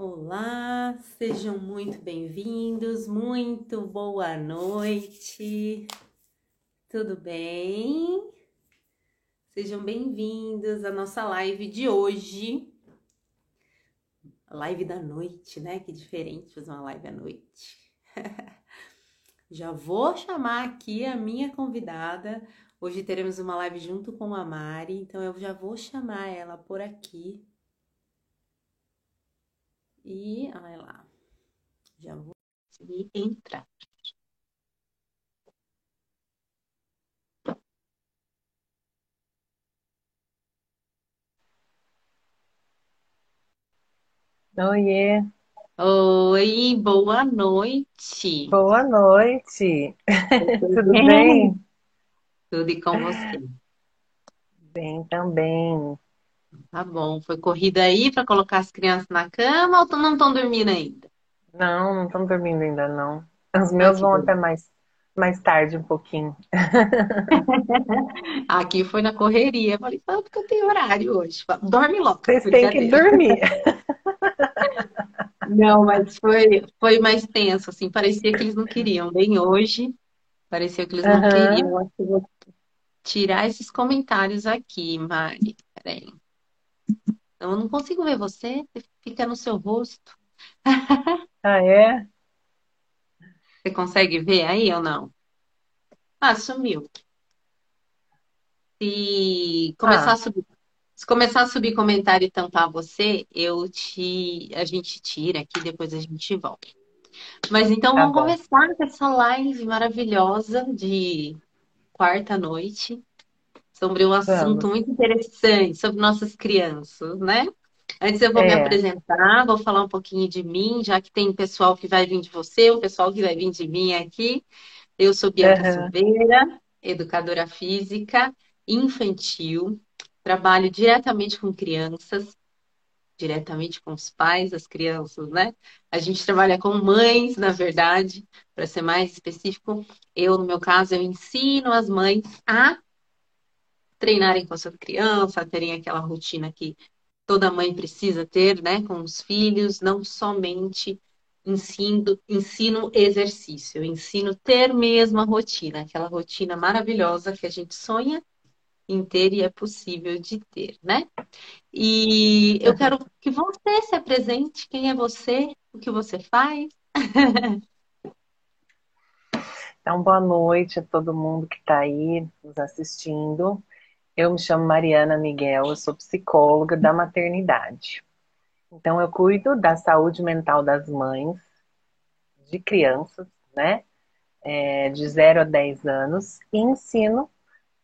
Olá, sejam muito bem-vindos, muito boa noite, tudo bem? Sejam bem-vindos à nossa live de hoje, live da noite, né? Que diferente fazer uma live à noite. Já vou chamar aqui a minha convidada. Hoje teremos uma live junto com a Mari, então eu já vou chamar ela por aqui e olha lá, já vou conseguir entrar. Oiê, Oi, boa noite. boa noite. Tudo bem? bem? Tudo e com você? Bem também. Tá bom. Foi corrida aí para colocar as crianças na cama ou não estão dormindo ainda? Não, não estão dormindo ainda não. Os meus vão até mais, mais tarde um pouquinho. Aqui foi na correria. Falei, ah, porque eu tenho horário hoje. Dorme logo, Vocês têm que dormir. Não, mas foi, foi mais tenso, assim. Parecia que eles não queriam. Bem hoje, parecia que eles não Aham. queriam. Acho que eu vou tirar esses comentários aqui, Mari. Peraí. Eu não consigo ver você, fica no seu rosto. Ah, é? Você consegue ver aí ou não? Ah, sumiu. Se começar a Ah, subir, se começar a subir comentário e tampar você, eu te, a gente tira aqui, depois a gente volta. Mas então tá vamos bom. começar com essa live maravilhosa de quarta noite sobre um assunto Vamos. muito interessante, sobre nossas crianças, né? Antes eu vou me É. apresentar, vou falar um pouquinho de mim, já que tem pessoal que vai vir de você, o pessoal que vai vir de mim aqui. Eu sou Bianca Aham. Silveira, educadora física infantil, trabalho diretamente com crianças, diretamente com os pais das crianças, né? A gente trabalha com mães, na verdade, para ser mais específico. Eu, no meu caso, eu ensino as mães a treinarem com a sua criança, terem aquela rotina que toda mãe precisa ter, né, com os filhos, não somente ensino, ensino exercício, ensino ter mesmo a rotina, aquela rotina maravilhosa que a gente sonha em ter e é possível de ter, né? E eu quero que você se apresente, quem é você, o que você faz. Então, boa noite a todo mundo que está aí nos assistindo. Eu me chamo Mariana Miguel, eu sou psicóloga da maternidade. Então, eu cuido da saúde mental das mães, de crianças, né? É, de 0 a 10 anos, e ensino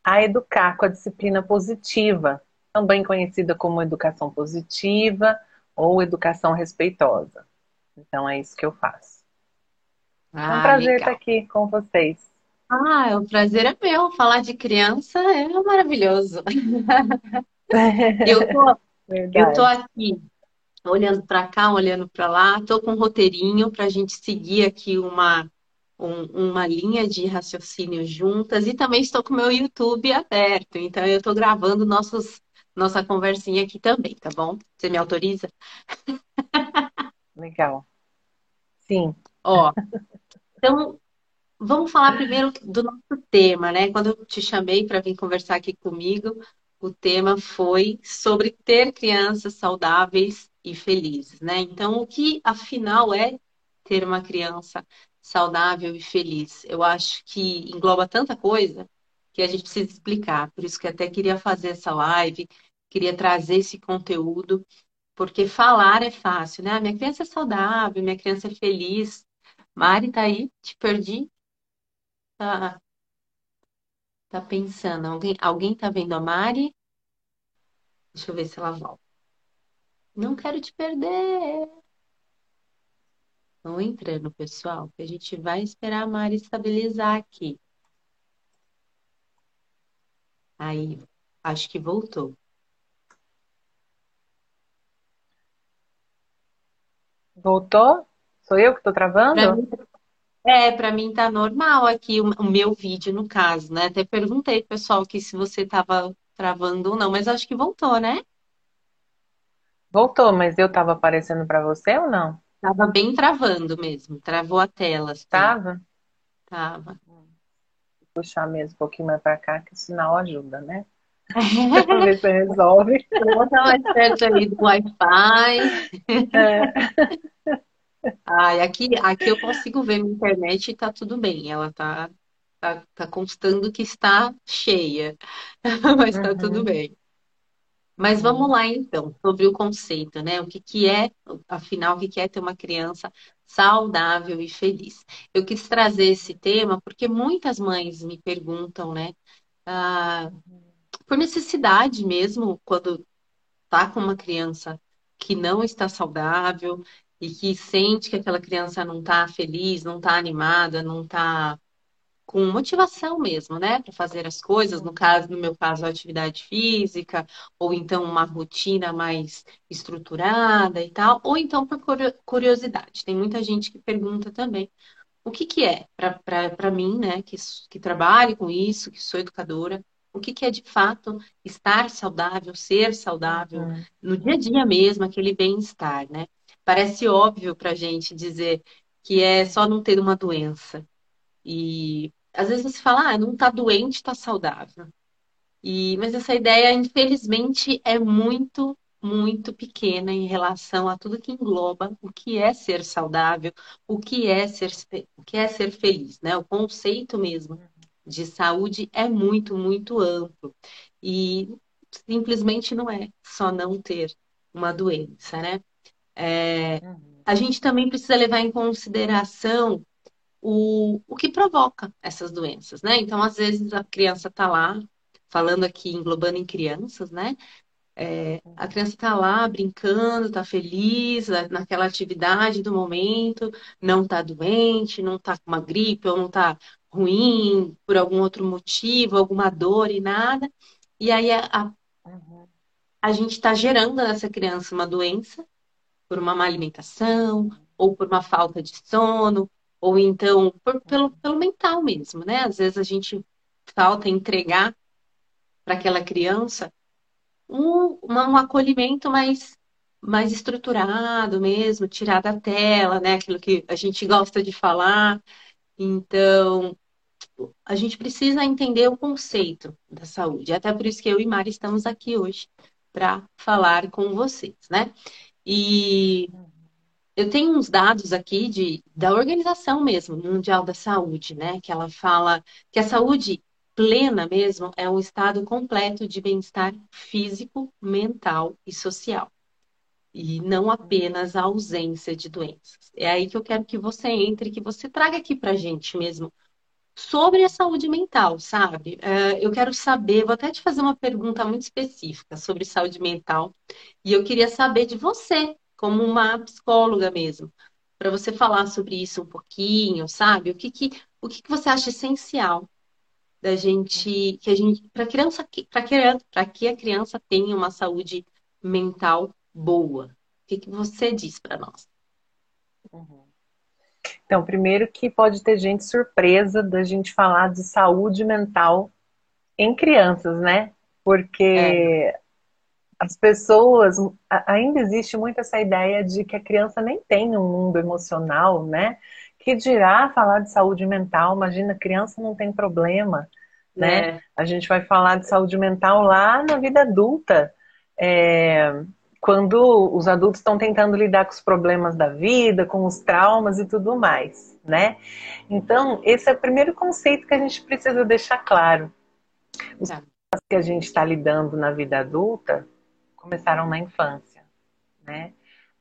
a educar com a disciplina positiva, também conhecida como educação positiva ou educação respeitosa. Então, é isso que eu faço. É um Ah, prazer estar legal. aqui com vocês. Ah, o prazer é meu. Falar de criança é maravilhoso. Eu tô, eu tô aqui olhando para cá, olhando para lá, tô com um roteirinho para a gente seguir aqui uma, um- uma linha de raciocínio juntas e também estou com o meu YouTube aberto, então eu estou gravando nossos, nossa conversinha aqui também, tá bom? Você me autoriza? Legal. Sim. Ó, então vamos falar primeiro do nosso tema, né? Quando eu te chamei para vir conversar aqui comigo, o tema foi sobre ter crianças saudáveis e felizes, né? Então, o que afinal é ter uma criança saudável e feliz? Eu acho que engloba tanta coisa que a gente precisa explicar. Por isso que até queria fazer essa live, queria trazer esse conteúdo, porque falar é fácil, né? Ah, minha criança é saudável, minha criança é feliz. Mari, tá aí? Te perdi? Tá, tá pensando. Alguém, alguém tá vendo a Mari? Deixa eu ver se ela volta. Não quero te perder. Vão entrando, pessoal, que a gente vai esperar a Mari estabilizar aqui. Aí, acho que voltou. Voltou? Sou eu que estou travando? mim, é, para mim tá normal aqui o, meu vídeo, no caso, né? Até perguntei pro pessoal que se você tava travando ou não, mas acho que voltou, né? Voltou, mas eu estava aparecendo para você ou não? Tava bem travando mesmo, travou a tela. Assim. Tava? Tava. Vou puxar mesmo um pouquinho mais para cá, que o sinal ajuda, né? Pra ver se resolve. Vou botar mais perto aí do Wi-Fi. É. Ah, aqui, aqui eu consigo ver minha internet e tá tudo bem. Ela tá, tá, tá constando que está cheia, mas tá tudo Uhum. bem. Mas vamos lá então, sobre o conceito, né? O que que é, afinal, o que que é ter uma criança saudável e feliz? Eu quis trazer esse tema porque muitas mães me perguntam, né? Ah, por necessidade mesmo, quando tá com uma criança que não está saudável e que sente que aquela criança não está feliz, não está animada, não está com motivação mesmo, né, para fazer as coisas, no caso, no meu caso, a atividade física, ou então uma rotina mais estruturada e tal, ou então por curiosidade. Tem muita gente que pergunta também o que que é para mim, né, que, que trabalho com isso, que sou educadora, o que que é de fato estar saudável, ser saudável, Uhum. no dia a dia mesmo, aquele bem-estar, né? Parece óbvio para a gente dizer que é só não ter uma doença. E às vezes você fala, ah, não tá doente, tá saudável. E, mas essa ideia, infelizmente, é muito, muito pequena em relação a tudo que engloba o que é ser saudável, o que é ser, o que é ser feliz, né? O conceito mesmo de saúde é muito, muito amplo. E simplesmente não é só não ter uma doença, né? É, a gente também precisa levar em consideração o, o que provoca essas doenças, né? Então, às vezes, a criança está lá, falando aqui, englobando em crianças, né? É, a criança está lá brincando, está feliz naquela atividade do momento, não está doente, não está com uma gripe ou não está ruim por algum outro motivo, alguma dor e nada. E aí a, a, a gente está gerando nessa criança uma doença por uma má alimentação ou por uma falta de sono ou então por, pelo, pelo mental mesmo, né? Às vezes a gente falta entregar para aquela criança um, uma, um acolhimento mais, mais estruturado mesmo, tirar da tela, né? Aquilo que a gente gosta de falar. Então, a gente precisa entender o conceito da saúde. Até por isso que eu e Mari estamos aqui hoje para falar com vocês, né? E eu tenho uns dados aqui de, da organização mesmo, Mundial da Saúde, né? Que ela fala que a saúde plena mesmo é um estado completo de bem-estar físico, mental e social. E não apenas a ausência de doenças. É aí que eu quero que você entre, que você traga aqui pra gente mesmo sobre a saúde mental, sabe? Eu quero saber, vou até te fazer uma pergunta muito específica sobre saúde mental, e eu queria saber de você, como uma psicóloga mesmo, para você falar sobre isso um pouquinho, sabe? O que, que, o que, que você acha essencial da gente, que a gente, para criança, para criança, para que a criança tenha uma saúde mental boa? O que, que você diz para nós? Uhum. Então, primeiro que pode ter gente surpresa da gente falar de saúde mental em crianças, né? Porque é as pessoas ainda existe muito essa ideia de que a criança nem tem um mundo emocional, né? Que dirá falar de saúde mental, imagina, criança não tem problema, né? É. A gente vai falar de saúde mental lá na vida adulta, é, quando os adultos estão tentando lidar com os problemas da vida, com os traumas e tudo mais, né? Então, esse é o primeiro conceito que a gente precisa deixar claro. Os é. que a gente está lidando na vida adulta começaram na infância, né?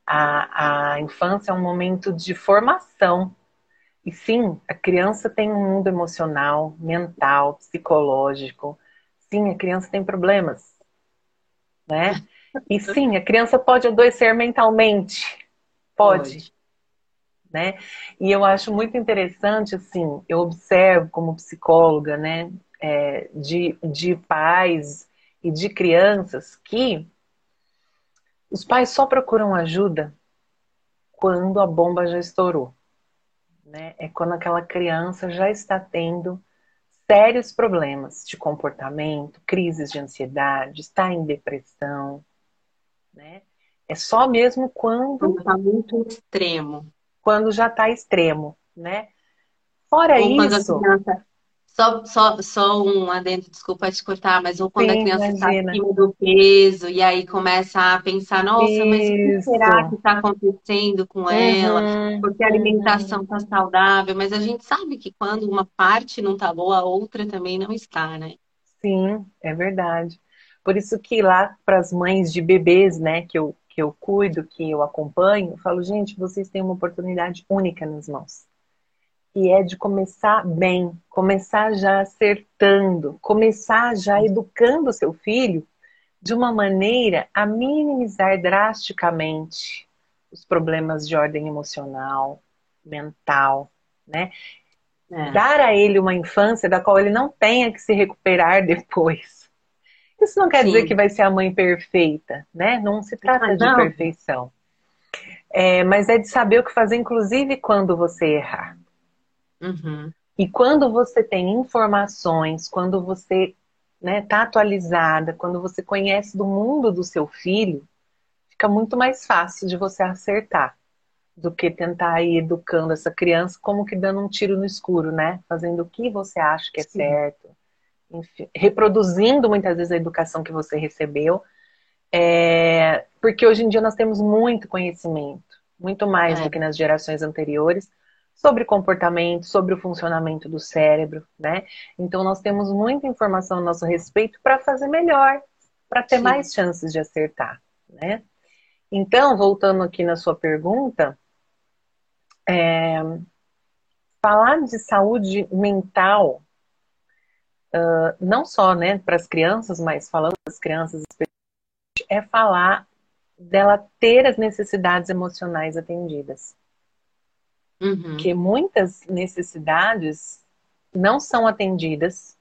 A, a infância é um momento de formação. E sim, a criança tem um mundo emocional, mental, psicológico. Sim, a criança tem problemas, né? E sim, a criança pode adoecer mentalmente. Pode. pode. Né? E eu acho muito interessante, assim, eu observo como psicóloga, né, é, de, de pais e de crianças que os pais só procuram ajuda quando a bomba já estourou. Né? É quando aquela criança já está tendo sérios problemas de comportamento, crises de ansiedade, está em depressão. Né? É só mesmo quando. Está muito extremo. Quando já está extremo, né? Fora ou isso. Criança... Só, só, só um adendo, desculpa te cortar, mas ou quando Sim, a criança está acima do peso e aí começa a pensar, nossa, isso. mas o que será que está acontecendo com uhum, ela? Porque a alimentação está uhum. saudável, mas a gente sabe que quando uma parte não está boa, a outra também não está, né? Sim, é verdade. Por isso que lá para as mães de bebês, né, que eu, que eu cuido, que eu acompanho, eu falo, gente, vocês têm uma oportunidade única nas mãos. E é de começar bem, começar já acertando, começar já educando o seu filho de uma maneira a minimizar drasticamente os problemas de ordem emocional, mental, né? É. Dar a ele uma infância da qual ele não tenha que se recuperar depois. Isso não quer Sim. dizer que vai ser a mãe perfeita, né? Não se trata de não. perfeição. É, mas é de saber o que fazer, inclusive quando você errar. Uhum. E quando você tem informações, quando você está né, tá atualizada, quando você conhece do mundo do seu filho, fica muito mais fácil de você acertar do que tentar ir educando essa criança como que dando um tiro no escuro, né? Fazendo o que você acha que é Sim. certo reproduzindo muitas vezes a educação que você recebeu. É, porque hoje em dia nós temos muito conhecimento, muito mais é. do que nas gerações anteriores, sobre comportamento, sobre o funcionamento do cérebro, né? Então nós temos muita informação a nosso respeito para fazer melhor, para ter Sim. mais chances de acertar, né? Então, voltando aqui na sua pergunta, é, falar de saúde mental uh, não só né, para as crianças, mas falando das crianças, é falar dela ter as necessidades emocionais atendidas. Uhum. Porque muitas necessidades não são atendidas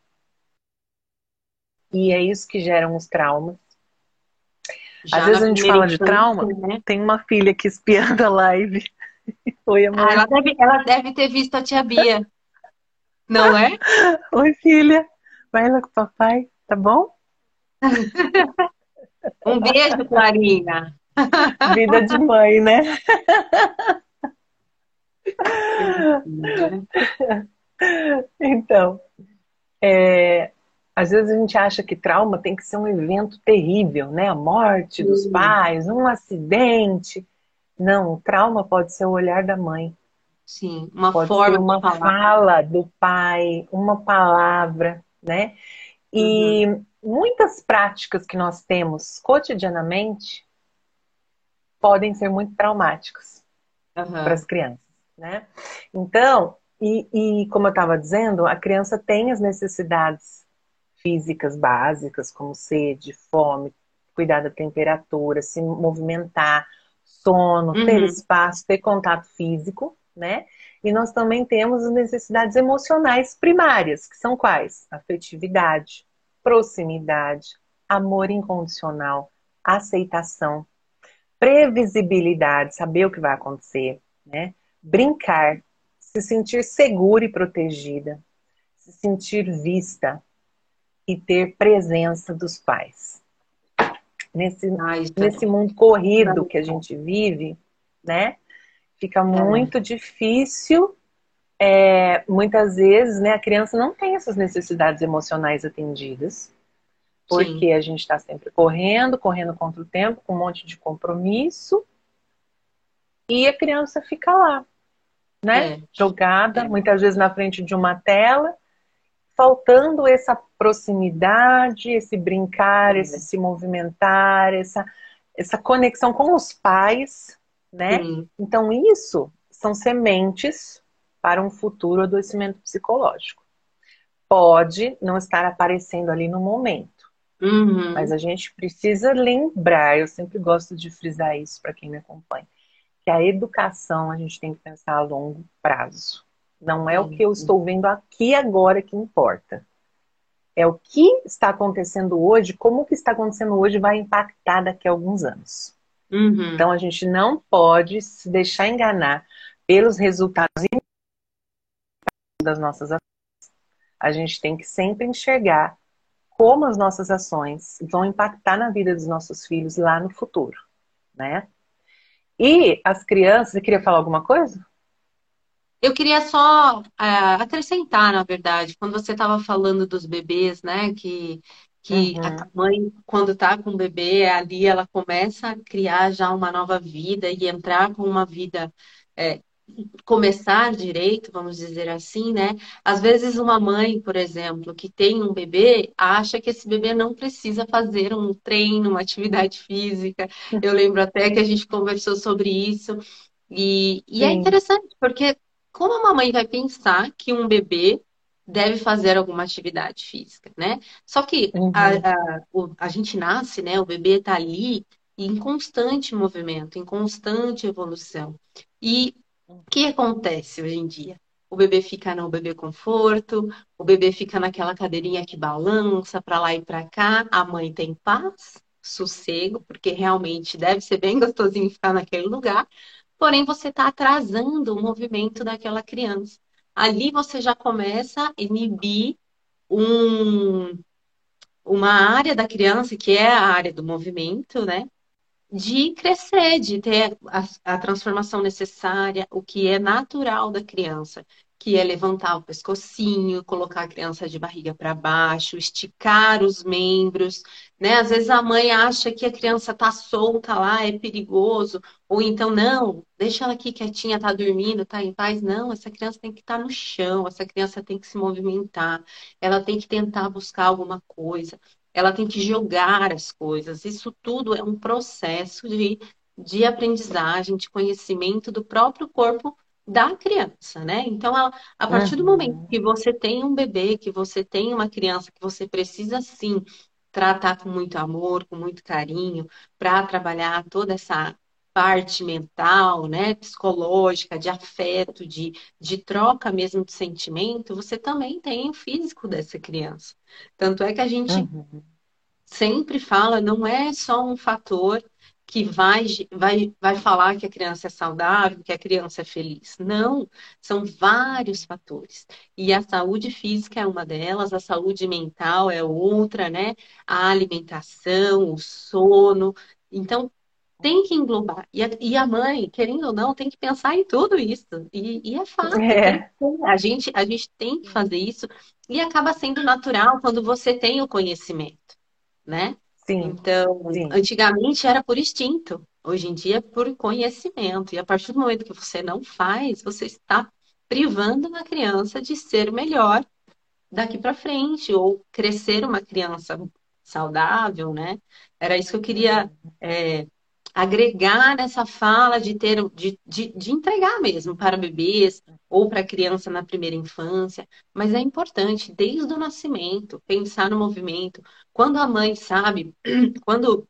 e é isso que geram os traumas. Já Às vezes a gente fala de trauma, né? tem uma filha aqui espiando a live. Oi, amor. Ah, ela, deve, ela deve ter visto a tia Bia. Não é? Oi, filha. Vai lá com o papai, tá bom? um beijo, Clarinha. Vida de mãe, né? então, é, às vezes a gente acha que trauma tem que ser um evento terrível, né? A morte dos pais, um acidente. Não, o trauma pode ser o olhar da mãe. Sim, uma pode forma ser uma fala do pai, uma palavra né? E uhum. muitas práticas que nós temos cotidianamente podem ser muito traumáticas uhum. para as crianças, né? Então, e, e como eu estava dizendo, a criança tem as necessidades físicas básicas, como sede, fome, cuidar da temperatura, se movimentar, sono, uhum. ter espaço, ter contato físico, né? E nós também temos as necessidades emocionais primárias, que são quais? Afetividade, proximidade, amor incondicional, aceitação, previsibilidade, saber o que vai acontecer, né? Brincar, se sentir segura e protegida, se sentir vista e ter presença dos pais. Nesse, Ai, nesse mundo corrido que a gente vive, né? Fica é. muito é. difícil. É, muitas vezes, né, a criança não tem essas necessidades emocionais atendidas, porque Sim. a gente está sempre correndo, correndo contra o tempo, com um monte de compromisso, e a criança fica lá, né, é. jogada, é. muitas vezes na frente de uma tela, faltando essa proximidade, esse brincar, esse se movimentar, essa, essa conexão com os pais, né? Sim. Então, isso são sementes para um futuro adoecimento psicológico. Pode não estar aparecendo ali no momento, uhum. mas a gente precisa lembrar, eu sempre gosto de frisar isso para quem me acompanha, que a educação a gente tem que pensar a longo prazo. Não é o que eu estou vendo aqui agora que importa. É o que está acontecendo hoje, como o que está acontecendo hoje vai impactar daqui a alguns anos. Uhum. Então a gente não pode se deixar enganar pelos resultados das nossas ações. A gente tem que sempre enxergar como as nossas ações vão impactar na vida dos nossos filhos lá no futuro. né? E as crianças, você queria falar alguma coisa? Eu queria só uh, acrescentar, na verdade, quando você estava falando dos bebês, né, que, que uhum. a mãe, quando está com o bebê, ali ela começa a criar já uma nova vida e entrar com uma vida é, começar direito, vamos dizer assim, né? Às vezes uma mãe, por exemplo, que tem um bebê, acha que esse bebê não precisa fazer um treino, uma atividade física. Eu lembro até que a gente conversou sobre isso. E, e é interessante, porque como uma mãe vai pensar que um bebê deve fazer alguma atividade física, né? Só que uhum. a, a, a, gente nasce, né? O bebê está ali em constante movimento, em constante evolução. E o que acontece hoje em dia? O bebê fica no bebê conforto, o bebê fica naquela cadeirinha que balança para lá e para cá, a mãe tem paz, sossego, porque realmente deve ser bem gostosinho ficar naquele lugar, porém você está atrasando o movimento daquela criança. Ali você já começa a inibir um, uma área da criança, que é a área do movimento, né? de crescer, de ter a, a, transformação necessária, o que é natural da criança, que é levantar o pescocinho, colocar a criança de barriga para baixo, esticar os membros, né? Às vezes a mãe acha que a criança está solta lá, é perigoso, ou então não, deixa ela aqui quietinha, tá dormindo, tá em paz. Não, essa criança tem que estar tá no chão, essa criança tem que se movimentar, ela tem que tentar buscar alguma coisa ela tem que jogar as coisas. Isso tudo é um processo de, de aprendizagem, de conhecimento do próprio corpo da criança, né? Então, a, a partir do momento que você tem um bebê, que você tem uma criança que você precisa sim tratar com muito amor, com muito carinho, para trabalhar toda essa parte mental, né, psicológica, de afeto, de, de troca mesmo de sentimento, você também tem o físico dessa criança. Tanto é que a gente uhum. sempre fala, não é só um fator que vai, vai, vai falar que a criança é saudável, que a criança é feliz. Não, são vários fatores. E a saúde física é uma delas, a saúde mental é outra, né? A alimentação, o sono. Então, tem que englobar. E a, e a, mãe, querendo ou não, tem que pensar em tudo isso. E, e é fácil. É. A, gente, a gente tem que fazer isso e acaba sendo natural quando você tem o conhecimento, né? Sim. Então, Sim. antigamente era por instinto. Hoje em dia é por conhecimento. E a partir do momento que você não faz, você está privando uma criança de ser melhor daqui para frente ou crescer uma criança saudável, né? Era isso que eu queria é, agregar nessa fala de ter de, de, de entregar mesmo para bebês ou para criança na primeira infância, mas é importante desde o nascimento pensar no movimento. Quando a mãe sabe, quando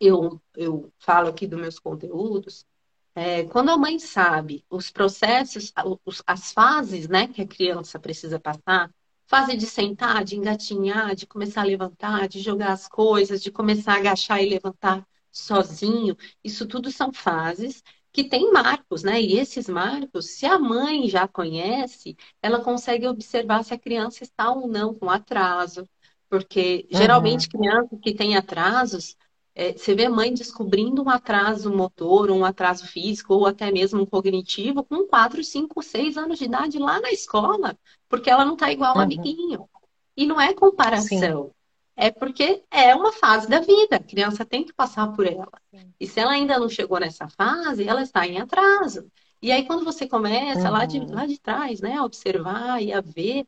eu, eu falo aqui dos meus conteúdos, é, quando a mãe sabe os processos, os, as fases né, que a criança precisa passar, fase de sentar, de engatinhar, de começar a levantar, de jogar as coisas, de começar a agachar e levantar, sozinho, isso tudo são fases que têm marcos, né? E esses marcos, se a mãe já conhece, ela consegue observar se a criança está ou não com atraso. Porque geralmente uhum. crianças que têm atrasos, é, você vê a mãe descobrindo um atraso motor, um atraso físico, ou até mesmo um cognitivo, com 4, 5, 6 anos de idade lá na escola, porque ela não está igual ao uhum. amiguinho. E não é comparação. Sim é porque é uma fase da vida, a criança tem que passar por ela. E se ela ainda não chegou nessa fase, ela está em atraso. E aí, quando você começa uhum. lá, de, lá de trás, né, a observar e a ver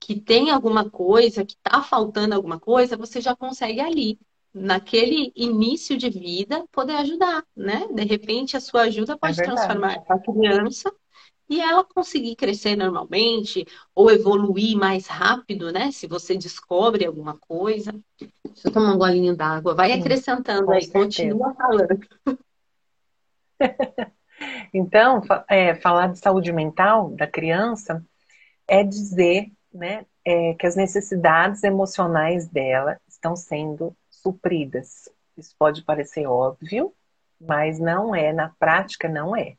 que tem alguma coisa, que está faltando alguma coisa, você já consegue ali, naquele início de vida, poder ajudar, né? De repente, a sua ajuda pode é transformar a criança e ela conseguir crescer normalmente ou evoluir mais rápido, né? Se você descobre alguma coisa. Deixa eu tomar um golinho d'água. Vai acrescentando aí, certeza. continua falando. então, é, falar de saúde mental da criança é dizer né, é, que as necessidades emocionais dela estão sendo supridas. Isso pode parecer óbvio, mas não é, na prática não é.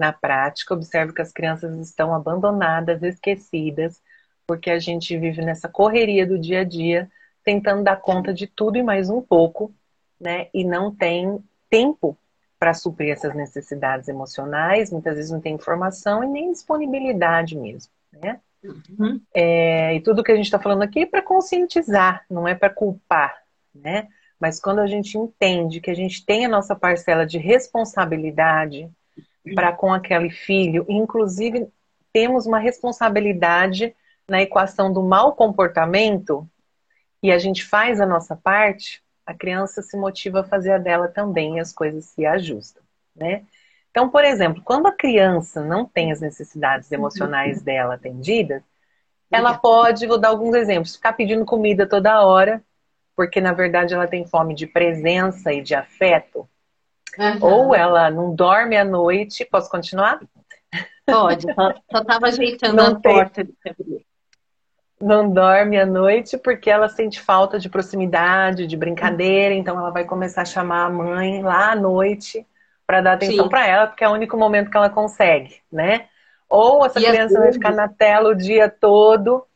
Na prática, observo que as crianças estão abandonadas, esquecidas, porque a gente vive nessa correria do dia a dia, tentando dar conta de tudo e mais um pouco, né? E não tem tempo para suprir essas necessidades emocionais, muitas vezes não tem informação e nem disponibilidade mesmo, né? Uhum. É, e tudo que a gente está falando aqui é para conscientizar, não é para culpar, né? Mas quando a gente entende que a gente tem a nossa parcela de responsabilidade para com aquele filho, inclusive temos uma responsabilidade na equação do mau comportamento e a gente faz a nossa parte, a criança se motiva a fazer a dela também e as coisas se ajustam, né? Então, por exemplo, quando a criança não tem as necessidades emocionais dela atendidas, ela pode, vou dar alguns exemplos, ficar pedindo comida toda hora, porque na verdade ela tem fome de presença e de afeto. Uhum. Ou ela não dorme à noite. Posso continuar? Pode, só estava ajeitando não a tem... porta de abrir não dorme à noite porque ela sente falta de proximidade, de brincadeira, então ela vai começar a chamar a mãe lá à noite para dar atenção para ela, porque é o único momento que ela consegue, né? Ou essa e criança vai ficar na tela o dia todo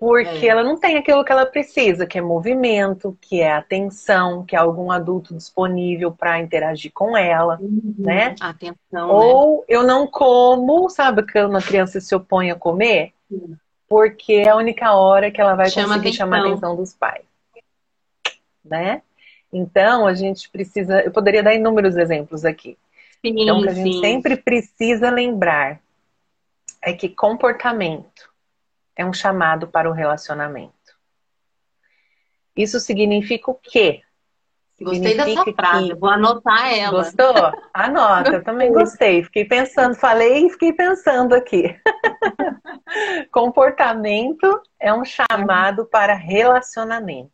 porque é. ela não tem aquilo que ela precisa, que é movimento, que é atenção, que é algum adulto disponível para interagir com ela, uhum. né? Atenção. Ou né? eu não como, sabe que uma criança se opõe a comer? Sim porque é a única hora que ela vai Chama conseguir atenção. chamar a atenção dos pais. Né? Então, a gente precisa. Eu poderia dar inúmeros exemplos aqui. Sim, então, o que a gente sim. sempre precisa lembrar é que comportamento é um chamado para o relacionamento. Isso significa o quê? Gostei dessa frase, que... vou anotar ela. Gostou? Anota, eu também gostei. Fiquei pensando, falei e fiquei pensando aqui. Comportamento é um chamado para relacionamento.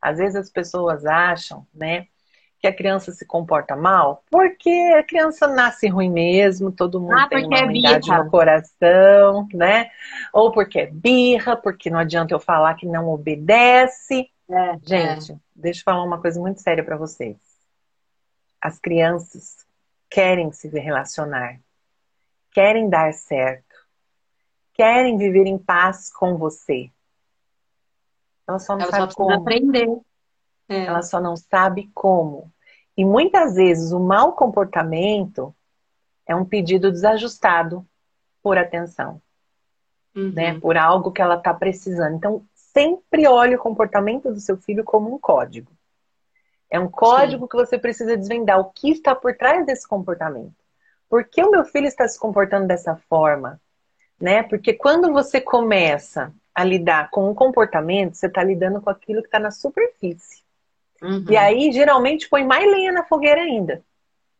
Às vezes as pessoas acham, né, que a criança se comporta mal porque a criança nasce ruim mesmo, todo mundo ah, tem uma ruindade é no coração, né? Ou porque é birra, porque não adianta eu falar que não obedece. É, Gente, é. deixa eu falar uma coisa muito séria para vocês. As crianças querem se relacionar, querem dar certo, querem viver em paz com você. Ela só não Ela sabe só como. aprender. É. Ela só não sabe como. E muitas vezes o mau comportamento é um pedido desajustado por atenção, uhum. né? Por algo que ela está precisando. Então, sempre olhe o comportamento do seu filho como um código. É um código Sim. que você precisa desvendar o que está por trás desse comportamento. Por que o meu filho está se comportando dessa forma? Né? Porque quando você começa a lidar com um comportamento, você está lidando com aquilo que está na superfície. Uhum. E aí, geralmente, põe mais lenha na fogueira ainda.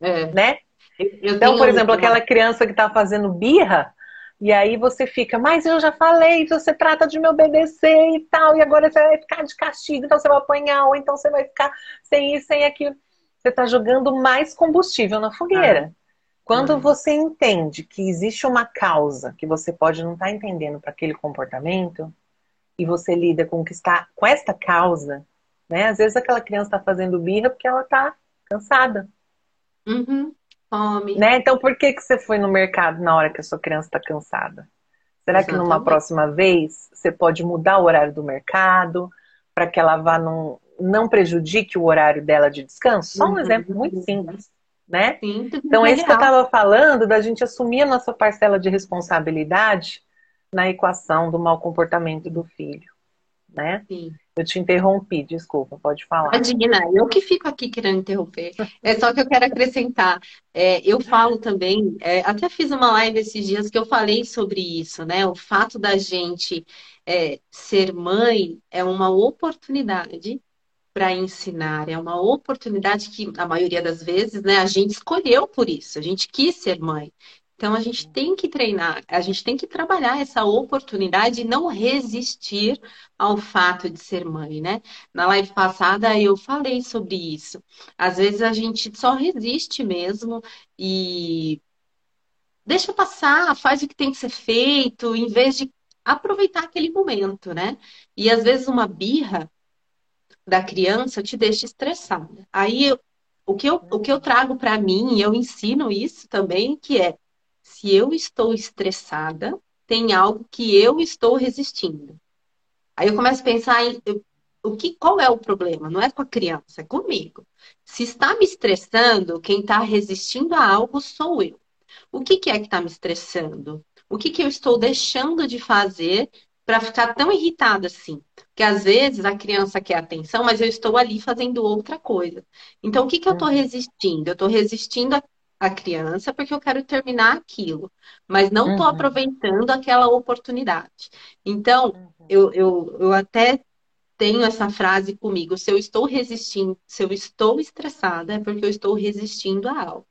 É. Né? Eu então, por exemplo, aquela criança que está fazendo birra, e aí você fica, mas eu já falei, você trata de me obedecer e tal, e agora você vai ficar de castigo, então você vai apanhar, ou então você vai ficar sem isso, sem aquilo. Você está jogando mais combustível na fogueira. Ah. Quando uhum. você entende que existe uma causa que você pode não estar tá entendendo para aquele comportamento, e você lida com que está com esta causa, né? Às vezes aquela criança está fazendo birra porque ela está cansada. Uhum. Fome. Né? Então, por que, que você foi no mercado na hora que a sua criança está cansada? Será Exatamente. que numa próxima vez você pode mudar o horário do mercado para que ela vá num, não prejudique o horário dela de descanso? Só um uhum. exemplo muito simples, né? Sim, então, é isso que eu estava falando da gente assumir a nossa parcela de responsabilidade na equação do mau comportamento do filho, né? Sim. Eu te interrompi, desculpa, pode falar. Imagina, eu que fico aqui querendo interromper. É só que eu quero acrescentar. É, eu falo também, é, até fiz uma live esses dias que eu falei sobre isso, né? O fato da gente é, ser mãe é uma oportunidade para ensinar, é uma oportunidade que, a maioria das vezes, né, a gente escolheu por isso, a gente quis ser mãe. Então a gente tem que treinar, a gente tem que trabalhar essa oportunidade e não resistir ao fato de ser mãe, né? Na live passada eu falei sobre isso. Às vezes a gente só resiste mesmo e deixa passar, faz o que tem que ser feito, em vez de aproveitar aquele momento, né? E às vezes uma birra da criança te deixa estressada. Aí eu, o que eu, o que eu trago para mim, eu ensino isso também, que é se eu estou estressada, tem algo que eu estou resistindo. Aí eu começo a pensar em o que, qual é o problema? Não é com a criança, é comigo. Se está me estressando, quem está resistindo a algo sou eu. O que, que é que está me estressando? O que, que eu estou deixando de fazer para ficar tão irritada assim? Porque às vezes a criança quer atenção, mas eu estou ali fazendo outra coisa. Então, o que, que eu estou uhum. resistindo? Eu estou resistindo a a criança porque eu quero terminar aquilo, mas não estou uhum. aproveitando aquela oportunidade. Então, uhum. eu, eu, eu até tenho essa frase comigo: se eu estou resistindo, se eu estou estressada, é porque eu estou resistindo a algo.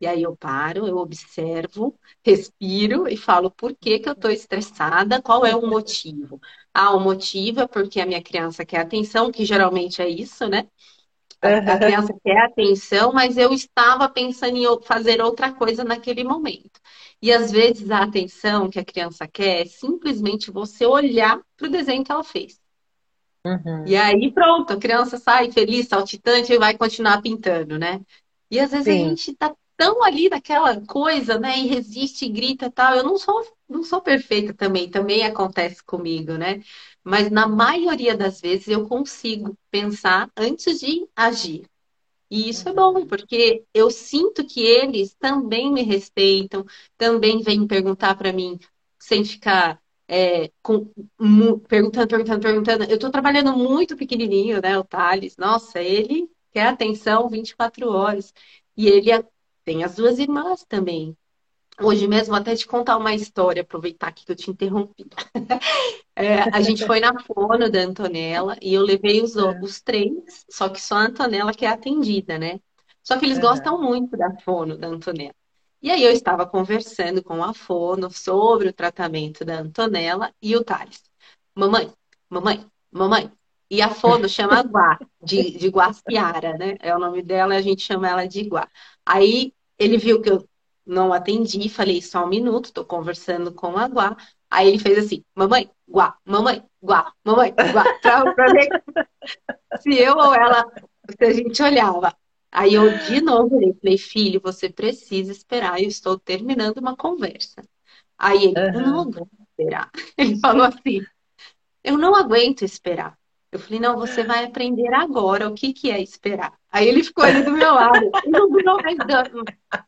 E aí eu paro, eu observo, respiro e falo por que, que eu estou estressada, qual é o motivo. Ah, o motivo é porque a minha criança quer atenção, que geralmente é isso, né? A, criança quer atenção, mas eu estava pensando em fazer outra coisa naquele momento. E às vezes a atenção que a criança quer é simplesmente você olhar para o desenho que ela fez. Uhum. E aí pronto, a criança sai feliz, saltitante e vai continuar pintando, né? E às vezes Sim. a gente tá tão ali daquela coisa, né? E resiste, e grita tal. Eu não sou, não sou perfeita também, também acontece comigo, né? Mas na maioria das vezes eu consigo pensar antes de agir. E isso é bom, porque eu sinto que eles também me respeitam, também vêm perguntar para mim, sem ficar é, com, perguntando, perguntando, perguntando. Eu estou trabalhando muito pequenininho, né, o Thales. Nossa, ele quer atenção 24 horas. E ele tem as duas irmãs também. Hoje mesmo, até te contar uma história, aproveitar aqui que eu te interrompi. É, a gente foi na fono da Antonella e eu levei os, é. os três, só que só a Antonella que é atendida, né? Só que eles gostam muito da fono da Antonella. E aí eu estava conversando com a fono sobre o tratamento da Antonella e o Thales. Mamãe, mamãe, mamãe. E a fono chama Guá, de, de Guaciara, né? É o nome dela e a gente chama ela de Guá. Aí ele viu que eu não atendi, falei só um minuto, tô conversando com a Guá. Aí ele fez assim, mamãe, Guá, mamãe, Guá, mamãe, Guá, pra, pra ver se eu ou ela, se a gente olhava. Aí eu de novo falei, filho, você precisa esperar, eu estou terminando uma conversa. Aí ele, uhum. eu não aguento esperar. Ele falou assim, eu não aguento esperar. Eu falei, não, você vai aprender agora o que, que é esperar. Aí ele ficou ali do meu lado. Não durou mais,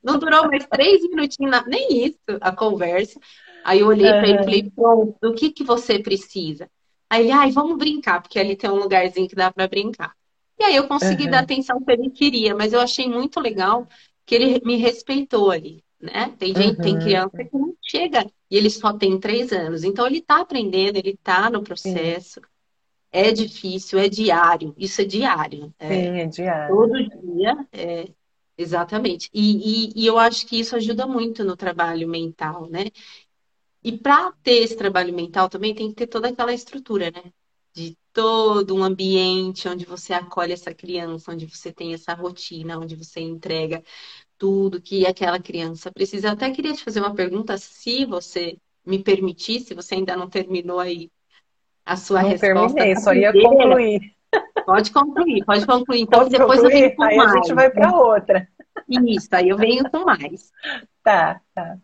não durou mais três minutinhos, nem isso, a conversa. Aí eu olhei para ele e falei, pronto, o que, que você precisa? Aí ele, ai, vamos brincar, porque ali tem um lugarzinho que dá para brincar. E aí eu consegui uhum. dar atenção que ele queria, mas eu achei muito legal que ele me respeitou ali, né? Tem gente, uhum. tem criança que não chega e ele só tem três anos. Então ele está aprendendo, ele está no processo. Sim. É difícil, é diário. Isso é diário. É, Sim, é diário. Todo dia, é, exatamente. E, e, e eu acho que isso ajuda muito no trabalho mental, né? E para ter esse trabalho mental também tem que ter toda aquela estrutura, né? De todo um ambiente onde você acolhe essa criança, onde você tem essa rotina, onde você entrega tudo que aquela criança precisa. Eu até queria te fazer uma pergunta, se você me permitisse, você ainda não terminou aí a sua não resposta. Não terminei, só ia concluir. Pode concluir, pode concluir. Então pode depois concluir, eu venho com aí mais. a gente vai para outra. Isso, aí eu venho com mais. Tá, tá.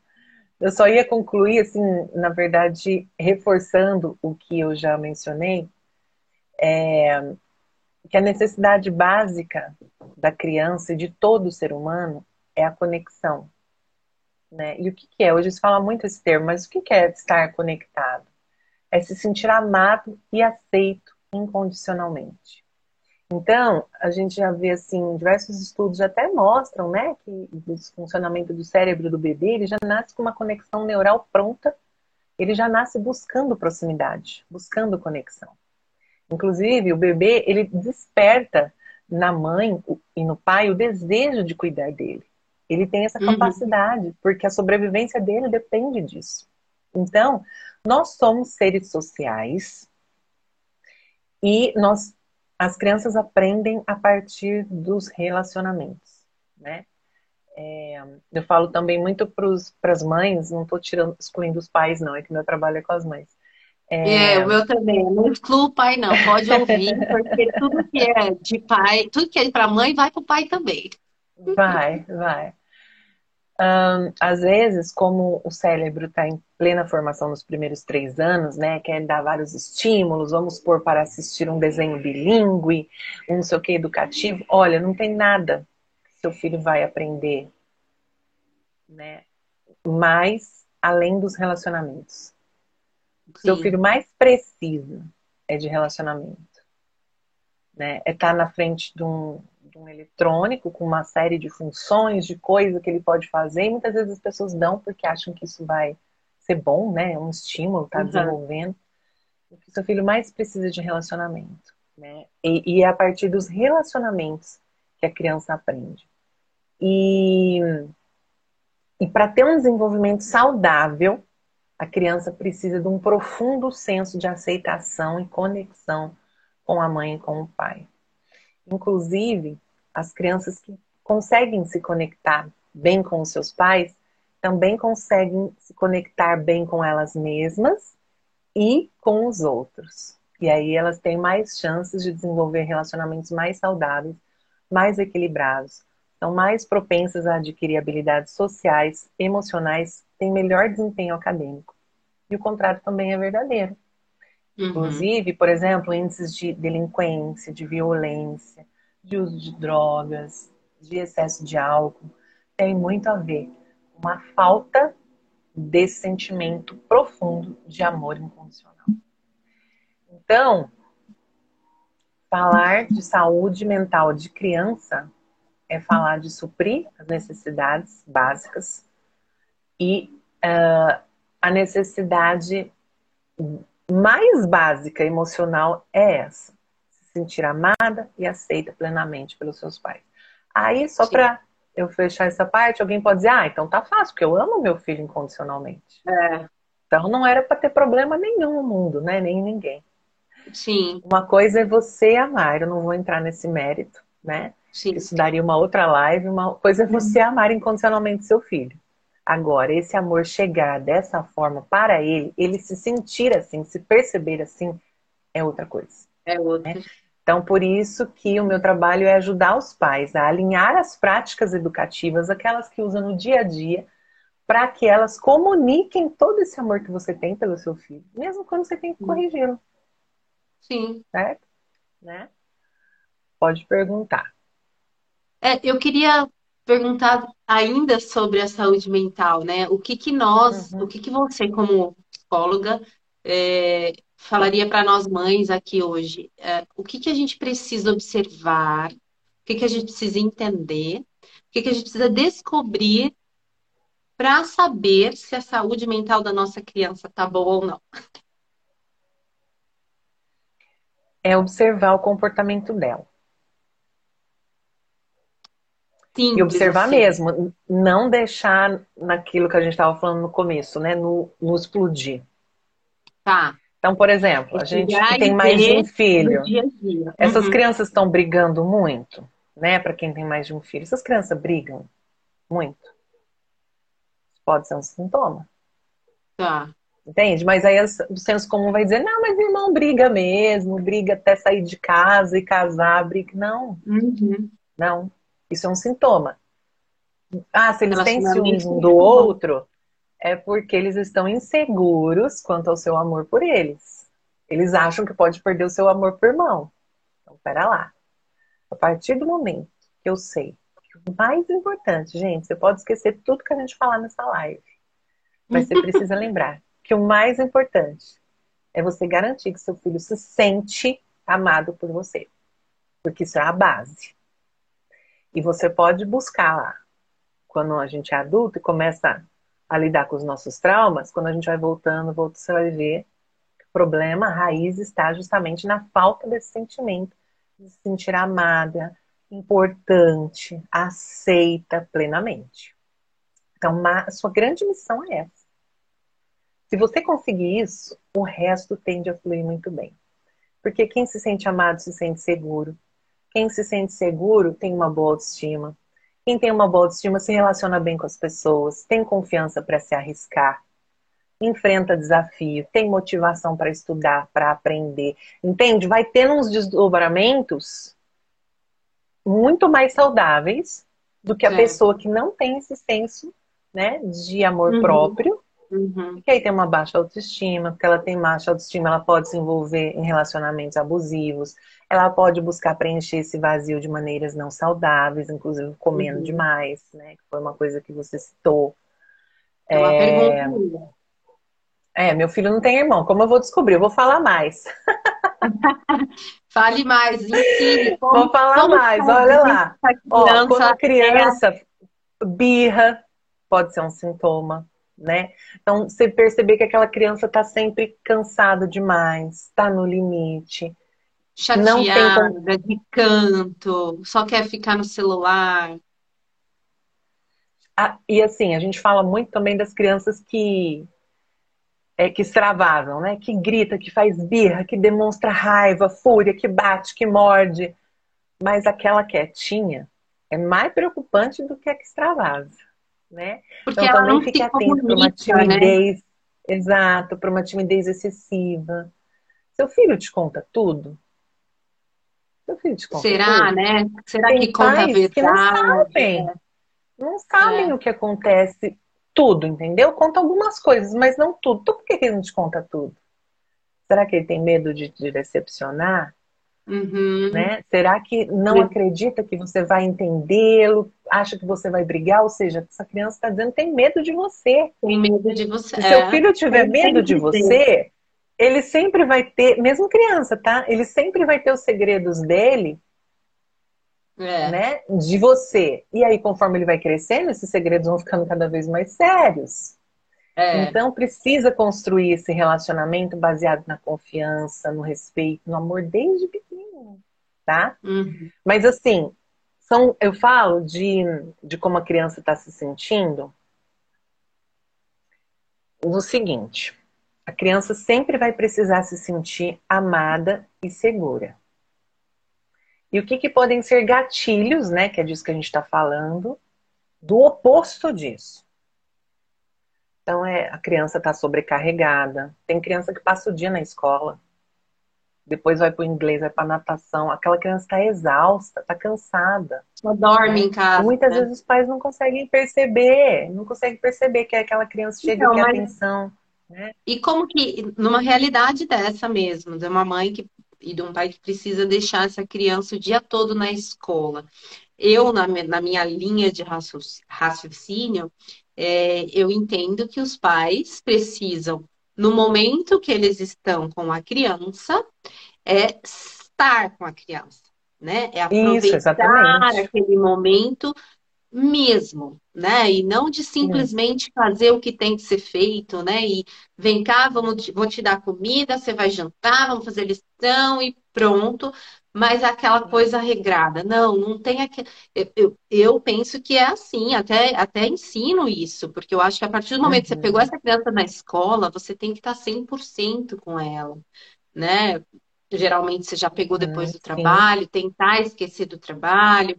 Eu só ia concluir, assim, na verdade, reforçando o que eu já mencionei, é, que a necessidade básica da criança e de todo ser humano é a conexão. Né? E o que, que é? Hoje se fala muito esse termo, mas o que, que é estar conectado? É se sentir amado e aceito incondicionalmente. Então, a gente já vê assim, diversos estudos até mostram, né, que o funcionamento do cérebro do bebê, ele já nasce com uma conexão neural pronta, ele já nasce buscando proximidade, buscando conexão. Inclusive, o bebê, ele desperta na mãe e no pai o desejo de cuidar dele. Ele tem essa uhum. capacidade, uhum. porque a sobrevivência dele depende disso. Então, nós somos seres sociais e nós, as crianças aprendem a partir dos relacionamentos, né? É, eu falo também muito para as mães, não estou tirando, excluindo os pais, não, é que meu trabalho é com as mães. É, é o meu também. Não excluo o pai, não. Pode ouvir, porque tudo que é de pai, tudo que é para mãe vai para o pai também. Vai, vai. Um, às vezes, como o cérebro está em plena formação nos primeiros três anos, né? Quer dar vários estímulos, vamos pôr para assistir um desenho bilíngue, um não sei o que educativo. Olha, não tem nada que seu filho vai aprender, né? Mais além dos relacionamentos. O que seu filho mais precisa é de relacionamento. Né? É estar tá na frente de um, um eletrônico com uma série de funções, de coisas que ele pode fazer, e muitas vezes as pessoas dão porque acham que isso vai ser bom, né? É um estímulo, tá uhum. desenvolvendo. O que seu filho mais precisa de relacionamento, né? E, e é a partir dos relacionamentos que a criança aprende. E, e para ter um desenvolvimento saudável, a criança precisa de um profundo senso de aceitação e conexão com a mãe e com o pai. Inclusive, as crianças que conseguem se conectar bem com os seus pais também conseguem se conectar bem com elas mesmas e com os outros. E aí elas têm mais chances de desenvolver relacionamentos mais saudáveis, mais equilibrados, são mais propensas a adquirir habilidades sociais, emocionais, têm melhor desempenho acadêmico. E o contrário também é verdadeiro. Uhum. Inclusive, por exemplo, índices de delinquência, de violência, de uso de drogas, de excesso de álcool, tem muito a ver uma falta desse sentimento profundo de amor incondicional. Então, falar de saúde mental de criança é falar de suprir as necessidades básicas e uh, a necessidade mais básica emocional é essa sentir amada e aceita plenamente pelos seus pais. Aí, só para eu fechar essa parte, alguém pode dizer, ah, então tá fácil, porque eu amo meu filho incondicionalmente. É. Então não era para ter problema nenhum no mundo, né? Nem ninguém. Sim. Uma coisa é você amar, eu não vou entrar nesse mérito, né? Sim. Isso daria uma outra live. Uma coisa é você uhum. amar incondicionalmente seu filho. Agora, esse amor chegar dessa forma para ele, ele se sentir assim, se perceber assim, é outra coisa. É outra. Né? Então, por isso que o meu trabalho é ajudar os pais a alinhar as práticas educativas, aquelas que usam no dia a dia, para que elas comuniquem todo esse amor que você tem pelo seu filho, mesmo quando você tem que corrigi-lo. Sim. Certo? Né? Pode perguntar. É, eu queria perguntar ainda sobre a saúde mental, né? O que que nós, uhum. o que que você como psicóloga é, falaria para nós mães aqui hoje? É, o que, que a gente precisa observar? O que, que a gente precisa entender? O que, que a gente precisa descobrir para saber se a saúde mental da nossa criança está boa ou não? É observar o comportamento dela. Simples, e observar assim. mesmo, não deixar naquilo que a gente estava falando no começo, né? No, no explodir. Tá. Então, por exemplo, a gente que tem mais de um filho, dia dia. essas uhum. crianças estão brigando muito, né? Para quem tem mais de um filho, essas crianças brigam muito. Pode ser um sintoma. Tá. Entende? Mas aí o senso comum vai dizer, não, mas irmão briga mesmo, briga até sair de casa e casar, briga. Não. Uhum. Não. Isso é um sintoma. Ah, se eles têm ciúmes um do outro, é porque eles estão inseguros quanto ao seu amor por eles. Eles acham que pode perder o seu amor por irmão. Então, pera lá. A partir do momento que eu sei que o mais importante, gente, você pode esquecer tudo que a gente falar nessa live, mas você precisa lembrar que o mais importante é você garantir que seu filho se sente amado por você. Porque isso é a base. E você pode buscar lá. Quando a gente é adulto e começa a lidar com os nossos traumas, quando a gente vai voltando, voltando, você vai ver que o problema, a raiz está justamente na falta desse sentimento de se sentir amada, importante, aceita plenamente. Então, a sua grande missão é essa. Se você conseguir isso, o resto tende a fluir muito bem. Porque quem se sente amado se sente seguro. Quem se sente seguro tem uma boa autoestima. Quem tem uma boa autoestima se relaciona bem com as pessoas, tem confiança para se arriscar, enfrenta desafio, tem motivação para estudar, para aprender. Entende? Vai ter uns desdobramentos muito mais saudáveis do que a é. pessoa que não tem esse senso né, de amor uhum. próprio, uhum. que aí tem uma baixa autoestima, porque ela tem baixa autoestima, ela pode se envolver em relacionamentos abusivos, ela pode buscar preencher esse vazio de maneiras não saudáveis, inclusive comendo uhum. demais, né, que foi uma coisa que você citou. É uma é... pergunta. É, meu filho não tem irmão, como eu vou descobrir? Eu vou falar mais. Fale mais, ensine. Como, vou falar mais, olha lá. Ó, quando a criança é... birra, pode ser um sintoma, né? Então, você perceber que aquela criança está sempre cansada demais, está no limite. Chateada, não tem de canto, só quer ficar no celular. Ah, e assim, a gente fala muito também das crianças que é, que extravavam, né? Que grita, que faz birra, que demonstra raiva, fúria, que bate, que morde. Mas aquela quietinha é mais preocupante do que a que extravasa, né? Porque então também fique atento para uma né? timidez, né? exato, para uma timidez excessiva. Seu filho te conta tudo? Seu filho te conta Será, né? Será Tem que conta a verdade? Que não sabem. Não sabem é. o que acontece tudo, entendeu? Conta algumas coisas, mas não tudo. Então por que ele não te conta tudo? Será que ele tem medo de te decepcionar? Uhum. Né? Será que não acredita que você vai entendê-lo? Acha que você vai brigar? Ou seja, essa criança está dizendo que tem medo de você. Tem medo de você. Se é. seu filho tiver medo de você, ele sempre vai ter, mesmo criança, tá? Ele sempre vai ter os segredos dele é. né, de você. E aí, conforme ele vai crescendo, esses segredos vão ficando cada vez mais sérios. É. Então, precisa construir esse relacionamento baseado na confiança, no respeito, no amor desde pequeno, tá? Uhum. Mas assim, são, eu falo de, de como a criança está se sentindo no seguinte: a criança sempre vai precisar se sentir amada e segura. E o que, que podem ser gatilhos, né? Que é disso que a gente está falando, do oposto disso. Então, é, a criança está sobrecarregada. Tem criança que passa o dia na escola, depois vai para o inglês, vai para natação. Aquela criança está exausta, está cansada. Só dorme em casa. E muitas né? vezes os pais não conseguem perceber, não conseguem perceber que aquela criança cheia então, de mas... atenção. Né? E como que, numa realidade dessa mesmo, de uma mãe que e de um pai que precisa deixar essa criança o dia todo na escola. Eu, na, na minha linha de raciocínio, é, eu entendo que os pais precisam, no momento que eles estão com a criança, é estar com a criança, né? É aproveitar Isso, aquele momento mesmo, né? E não de simplesmente fazer o que tem que ser feito, né? E vem cá, vamos, vou te dar comida, você vai jantar, vamos fazer lição e pronto. Mas aquela coisa regrada, não, não tem aquele. Eu, eu, eu, penso que é assim, até, até ensino isso, porque eu acho que a partir do momento que você pegou uhum. essa criança na escola, você tem que estar 100% com ela, né? Geralmente você já pegou depois do trabalho, tentar esquecer do trabalho,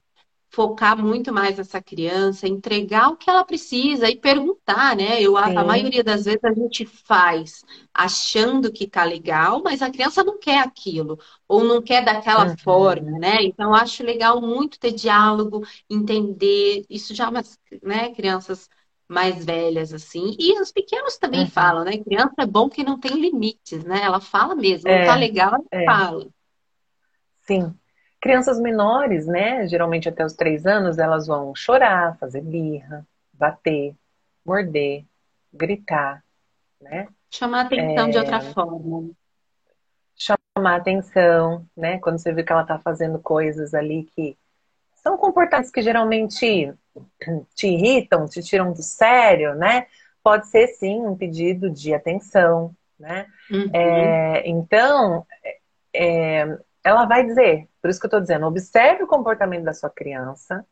focar muito mais nessa criança, entregar o que ela precisa e perguntar, né? Eu, a, a, maioria das vezes a gente faz achando que tá legal, mas a criança não quer aquilo, ou não quer daquela uhum. forma, né? Então, acho legal muito ter diálogo, entender, isso já umas, né, crianças mais velhas, assim. E os pequenos também uhum. falam, né? Criança é bom que não tem limites, né? Ela fala mesmo, é, não tá legal, ela é. fala. Sim. Crianças menores, né, geralmente até os três anos, elas vão chorar, fazer birra, bater, morder, gritar, né? Chamar atenção é... de outra forma. Chamar atenção, né? Quando você vê que ela está fazendo coisas ali que são comportamentos que geralmente te irritam, te tiram do sério, né? Pode ser sim um pedido de atenção, né? Uhum. É, então, é, ela vai dizer, por isso que eu estou dizendo, observe o comportamento da sua criança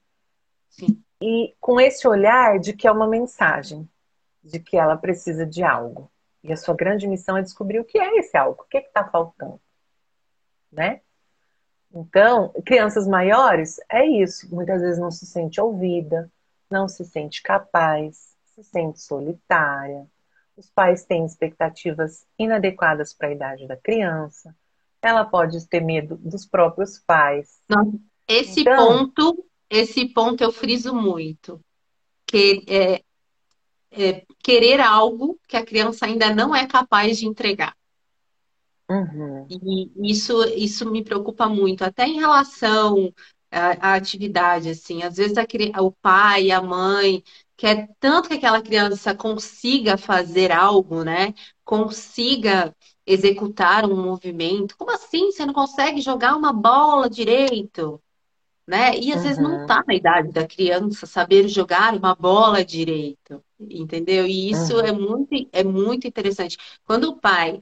Sim. e com esse olhar de que é uma mensagem, de que ela precisa de algo. E a sua grande missão é descobrir o que é esse algo, o que é está faltando, né? Então, crianças maiores é isso. Muitas vezes não se sente ouvida, não se sente capaz, se sente solitária. Os pais têm expectativas inadequadas para a idade da criança ela pode ter medo dos próprios pais. esse então, ponto, esse ponto eu friso muito. Que é, é, querer algo que a criança ainda não é capaz de entregar. Uhum. E isso, isso me preocupa muito, até em relação à, à atividade, assim. Às vezes a, o pai, a mãe quer tanto que aquela criança consiga fazer algo, né? Consiga executar um movimento. Como assim? Você não consegue jogar uma bola direito? Né? E às uhum. vezes não está uhum. na idade da criança saber jogar uma bola direito, entendeu? E isso uhum. é muito, é muito interessante. Quando o pai,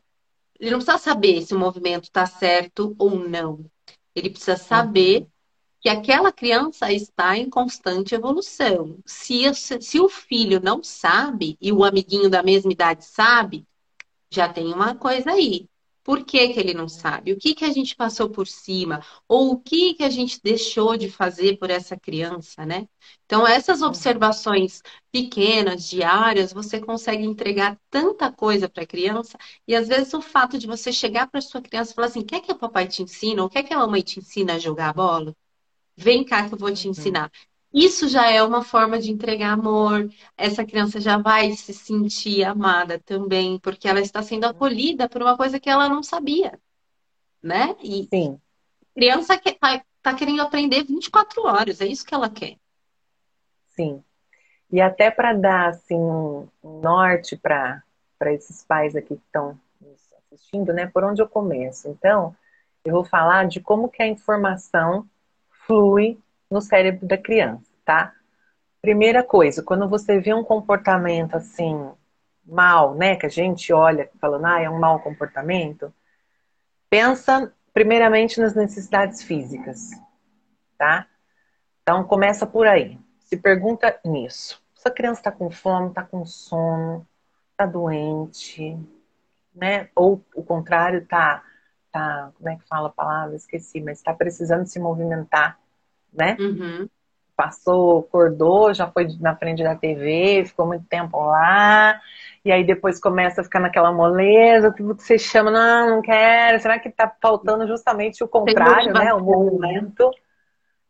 ele não precisa saber se o movimento está certo ou não. Ele precisa saber uhum. que aquela criança está em constante evolução. Se, se o filho não sabe e o amiguinho da mesma idade sabe, já tem uma coisa aí. Por que, que ele não sabe? O que, que a gente passou por cima? Ou o que, que a gente deixou de fazer por essa criança, né? Então, essas uhum. observações pequenas, diárias, você consegue entregar tanta coisa para a criança. E às vezes o fato de você chegar para sua criança e falar assim: quer que o papai te ensina? Ou quer que a mamãe te ensina a jogar bola? Vem cá que eu vou te uhum. ensinar. Isso já é uma forma de entregar amor. Essa criança já vai se sentir amada também, porque ela está sendo acolhida por uma coisa que ela não sabia, né? E Sim. criança que tá, tá querendo aprender 24 horas, é isso que ela quer. Sim. E até para dar assim um norte para para esses pais aqui que estão nos assistindo, né? Por onde eu começo? Então, eu vou falar de como que a informação flui no cérebro da criança, tá? Primeira coisa, quando você vê um comportamento assim mal, né, que a gente olha falando, ah, é um mau comportamento, pensa primeiramente nas necessidades físicas, tá? Então começa por aí. Se pergunta nisso. Se a criança está com fome, está com sono, está doente, né? Ou o contrário, tá, tá, como é que fala a palavra? Esqueci, mas está precisando se movimentar né? Uhum. Passou, acordou, já foi na frente da TV, ficou muito tempo lá, e aí depois começa a ficar naquela moleza, que você chama, não, não quero, será que tá faltando justamente o contrário, né? O movimento.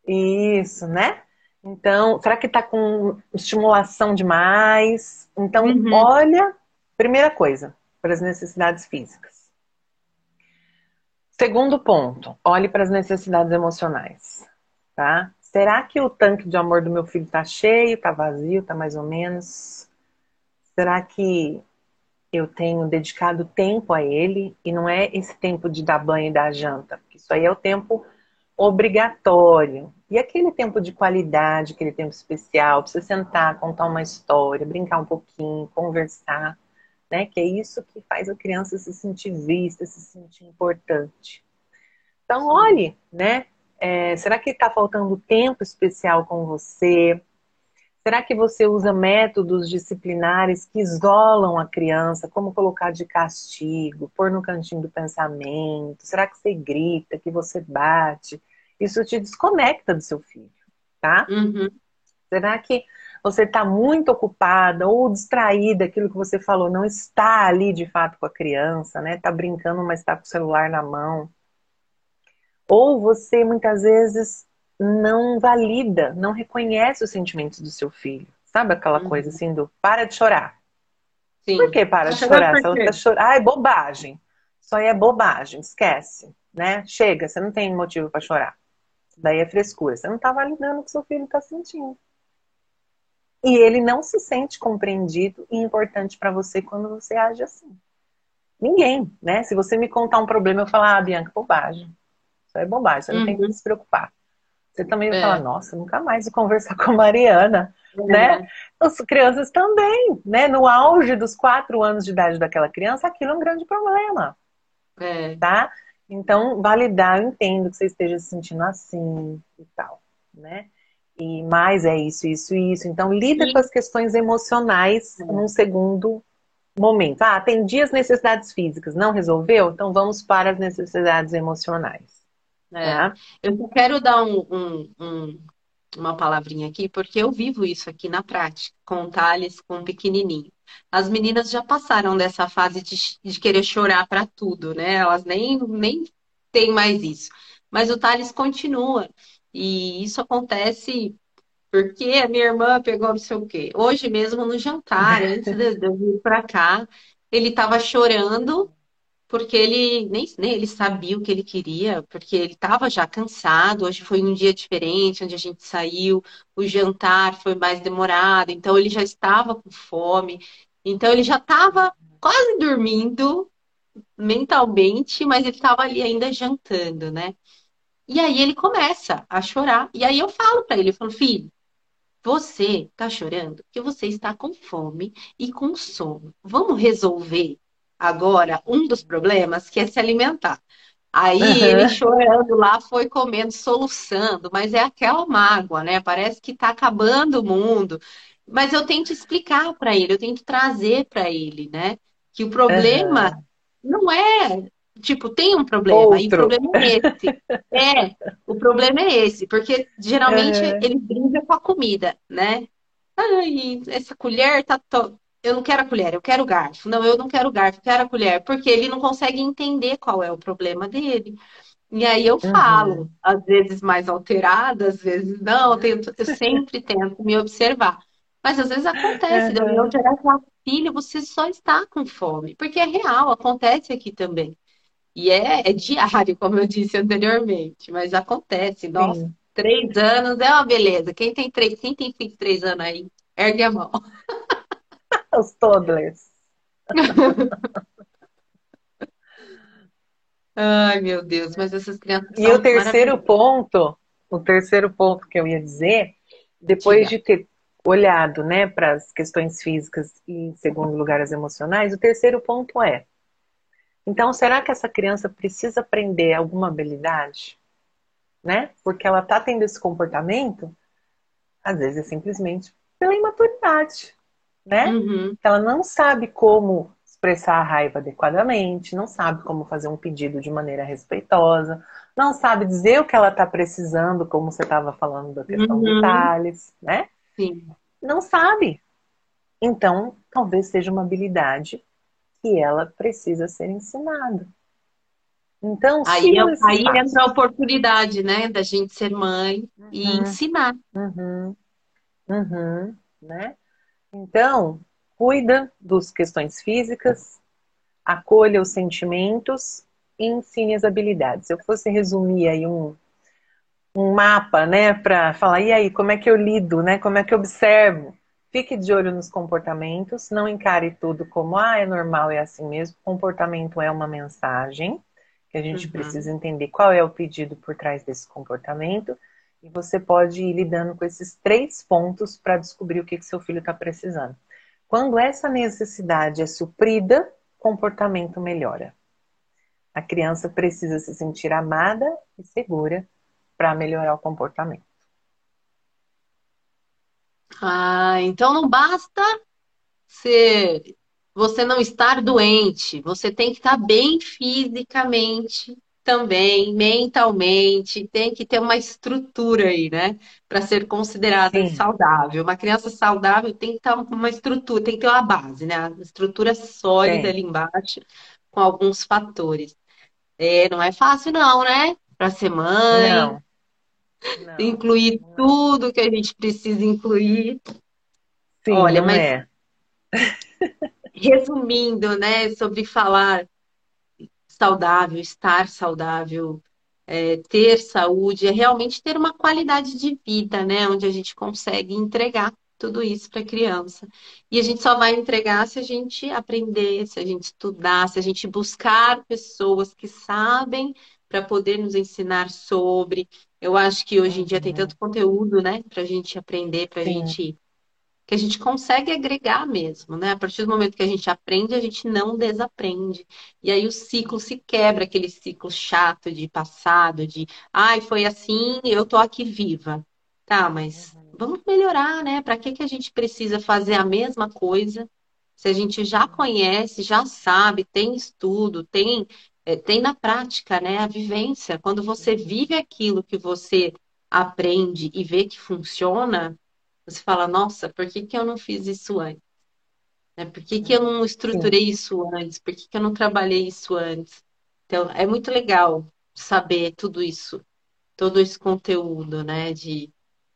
Isso, né? Então, será que tá com estimulação demais? Então, uhum. olha, primeira coisa, para as necessidades físicas. Segundo ponto, olhe para as necessidades emocionais tá? Será que o tanque de amor do meu filho tá cheio, tá vazio, tá mais ou menos? Será que eu tenho dedicado tempo a ele e não é esse tempo de dar banho e dar janta, porque isso aí é o tempo obrigatório. E aquele tempo de qualidade, aquele tempo especial, pra você sentar, contar uma história, brincar um pouquinho, conversar, né? Que é isso que faz a criança se sentir vista, se sentir importante. Então, olhe, né? É, será que está faltando tempo especial com você? Será que você usa métodos disciplinares que isolam a criança, como colocar de castigo, pôr no cantinho do pensamento? Será que você grita, que você bate? Isso te desconecta do seu filho, tá? Uhum. Será que você está muito ocupada ou distraída, aquilo que você falou, não está ali de fato com a criança, né? Está brincando, mas está com o celular na mão. Ou você muitas vezes não valida, não reconhece os sentimentos do seu filho. Sabe aquela uhum. coisa assim do para de chorar? Sim. Por que para de chorar? Ah, é bobagem. Isso aí é bobagem, esquece. Né? Chega, você não tem motivo para chorar. Isso daí é frescura. Você não está validando o que seu filho está sentindo. E ele não se sente compreendido e importante para você quando você age assim. Ninguém, né? Se você me contar um problema, eu falar, ah, Bianca, bobagem. Isso é bobagem, você não tem que uhum. se preocupar. Você também vai é. falar, nossa, nunca mais vou conversar com a Mariana, é. né? As crianças também, né? No auge dos quatro anos de idade daquela criança, aquilo é um grande problema. É. Tá? Então, validar, eu entendo que você esteja se sentindo assim e tal, né? E mais é isso, isso, isso. Então, lida Sim. com as questões emocionais é. num segundo momento. Ah, atendi as necessidades físicas, não resolveu? Então, vamos para as necessidades emocionais. É. Tá? Eu só quero dar um, um, um, uma palavrinha aqui, porque eu vivo isso aqui na prática, com o Thales, com o pequenininho. As meninas já passaram dessa fase de, de querer chorar para tudo, né? Elas nem, nem têm mais isso. Mas o Thales continua. E isso acontece porque a minha irmã pegou não sei o quê. Hoje mesmo no jantar, antes de eu vir para cá, ele estava chorando porque ele nem, nem ele sabia o que ele queria, porque ele estava já cansado. Hoje foi um dia diferente, onde a gente saiu, o jantar foi mais demorado, então ele já estava com fome. Então ele já estava quase dormindo mentalmente, mas ele estava ali ainda jantando, né? E aí ele começa a chorar. E aí eu falo para ele, eu falo, filho, você está chorando porque você está com fome e com sono. Vamos resolver agora um dos problemas que é se alimentar. Aí uhum. ele chorando lá foi comendo, soluçando, mas é aquela mágoa, né? Parece que está acabando o mundo. Mas eu tento explicar para ele, eu tento trazer para ele, né? Que o problema uhum. não é Tipo, tem um problema, Outro. e o problema é esse. É, o problema é esse, porque geralmente uhum. ele brinca com a comida, né? Ai, essa colher tá. To... Eu não quero a colher, eu quero o garfo. Não, eu não quero o garfo, eu quero a colher, porque ele não consegue entender qual é o problema dele. E aí eu falo, uhum. às vezes mais alterada, às vezes não, eu, tento, eu sempre tento me observar. Mas às vezes acontece, uhum. eu gerar filho, você só está com fome, porque é real, acontece aqui também. E é, é diário, como eu disse anteriormente, mas acontece. Nossa, Sim. três anos é uma beleza. Quem tem três, quem tem três anos aí, ergue a mão. Os toddlers. Ai, meu Deus, mas essas crianças. E o terceiro ponto, o terceiro ponto que eu ia dizer, depois Diga. de ter olhado né, para as questões físicas e, em segundo lugar, as emocionais, o terceiro ponto é então, será que essa criança precisa aprender alguma habilidade? Né? Porque ela está tendo esse comportamento, às vezes é simplesmente pela imaturidade, né? Uhum. Ela não sabe como expressar a raiva adequadamente, não sabe como fazer um pedido de maneira respeitosa, não sabe dizer o que ela está precisando, como você estava falando da questão uhum. do Thales, né? Sim. Não sabe. Então, talvez seja uma habilidade que ela precisa ser ensinada. Então, aí, eu, aí entra a oportunidade, né, da gente ser mãe uhum. e ensinar. Uhum. Uhum. Né? Então, cuida das questões físicas, acolha os sentimentos e ensine as habilidades. Se eu fosse resumir aí um, um mapa, né, para falar, e aí, como é que eu lido, né, como é que eu observo? Fique de olho nos comportamentos, não encare tudo como, ah, é normal, é assim mesmo. Comportamento é uma mensagem, que a gente uhum. precisa entender qual é o pedido por trás desse comportamento. E você pode ir lidando com esses três pontos para descobrir o que, que seu filho está precisando. Quando essa necessidade é suprida, comportamento melhora. A criança precisa se sentir amada e segura para melhorar o comportamento. Ah, então não basta ser, você não estar doente, você tem que estar bem fisicamente também, mentalmente, tem que ter uma estrutura aí, né? Para ser considerada Sim. saudável. Uma criança saudável tem que estar com uma estrutura, tem que ter uma base, né? Uma estrutura sólida Sim. ali embaixo, com alguns fatores. É, não é fácil, não, né? Para ser mãe. Não não, incluir não é. tudo que a gente precisa incluir. Sim, Olha, mas é. resumindo, né, sobre falar saudável, estar saudável, é, ter saúde, é realmente ter uma qualidade de vida, né, onde a gente consegue entregar tudo isso para a criança. E a gente só vai entregar se a gente aprender, se a gente estudar, se a gente buscar pessoas que sabem para poder nos ensinar sobre. Eu acho que hoje em dia tem tanto conteúdo, né, para a gente aprender, para a gente que a gente consegue agregar mesmo, né? A partir do momento que a gente aprende, a gente não desaprende. E aí o ciclo se quebra, aquele ciclo chato de passado, de ai, foi assim, eu tô aqui viva. Tá, mas uhum. vamos melhorar, né? Para que, que a gente precisa fazer a mesma coisa? Se a gente já conhece, já sabe, tem estudo, tem é, tem na prática, né, a vivência. Quando você vive aquilo que você aprende e vê que funciona, você fala, nossa, por que, que eu não fiz isso antes? Né? Por que, que eu não estruturei isso antes? Por que, que eu não trabalhei isso antes? Então, é muito legal saber tudo isso, todo esse conteúdo, né, de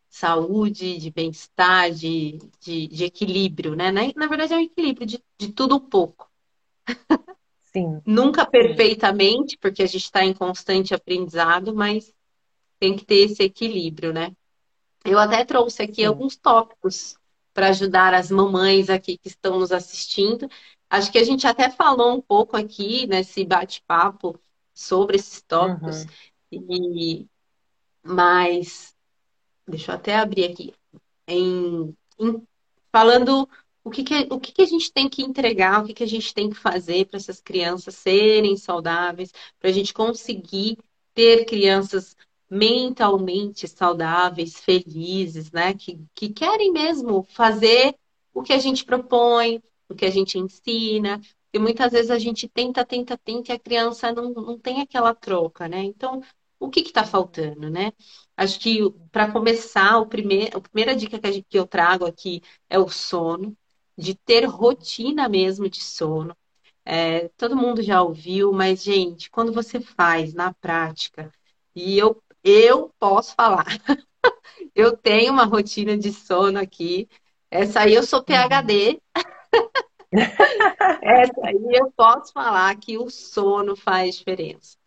saúde, de bem-estar, de, de, de, equilíbrio, né? Na, verdade, é um equilíbrio de, de tudo um pouco. Sim. Nunca perfeitamente, porque a gente está em constante aprendizado, mas tem que ter esse equilíbrio, né? Eu até trouxe aqui Sim. alguns tópicos para ajudar as mamães aqui que estão nos assistindo. Acho que a gente até falou um pouco aqui nesse bate-papo sobre esses tópicos. Uhum. E mas deixa eu até abrir aqui. Em, em falando o que, que, o que, que a gente tem que entregar, o que, que a gente tem que fazer para essas crianças serem saudáveis, para a gente conseguir ter crianças mentalmente saudáveis, felizes, né? Que, que querem mesmo fazer o que a gente propõe, o que a gente ensina. E muitas vezes a gente tenta, tenta, tenta e a criança não, não tem aquela troca, né? Então, o que está faltando, né? Acho que para começar, o primeir, a primeira dica que, gente, que eu trago aqui é o sono, de ter rotina mesmo de sono. É, todo mundo já ouviu, mas, gente, quando você faz na prática, e eu eu posso falar. eu tenho uma rotina de sono aqui. Essa aí eu sou PhD. Essa aí eu posso falar que o sono faz diferença.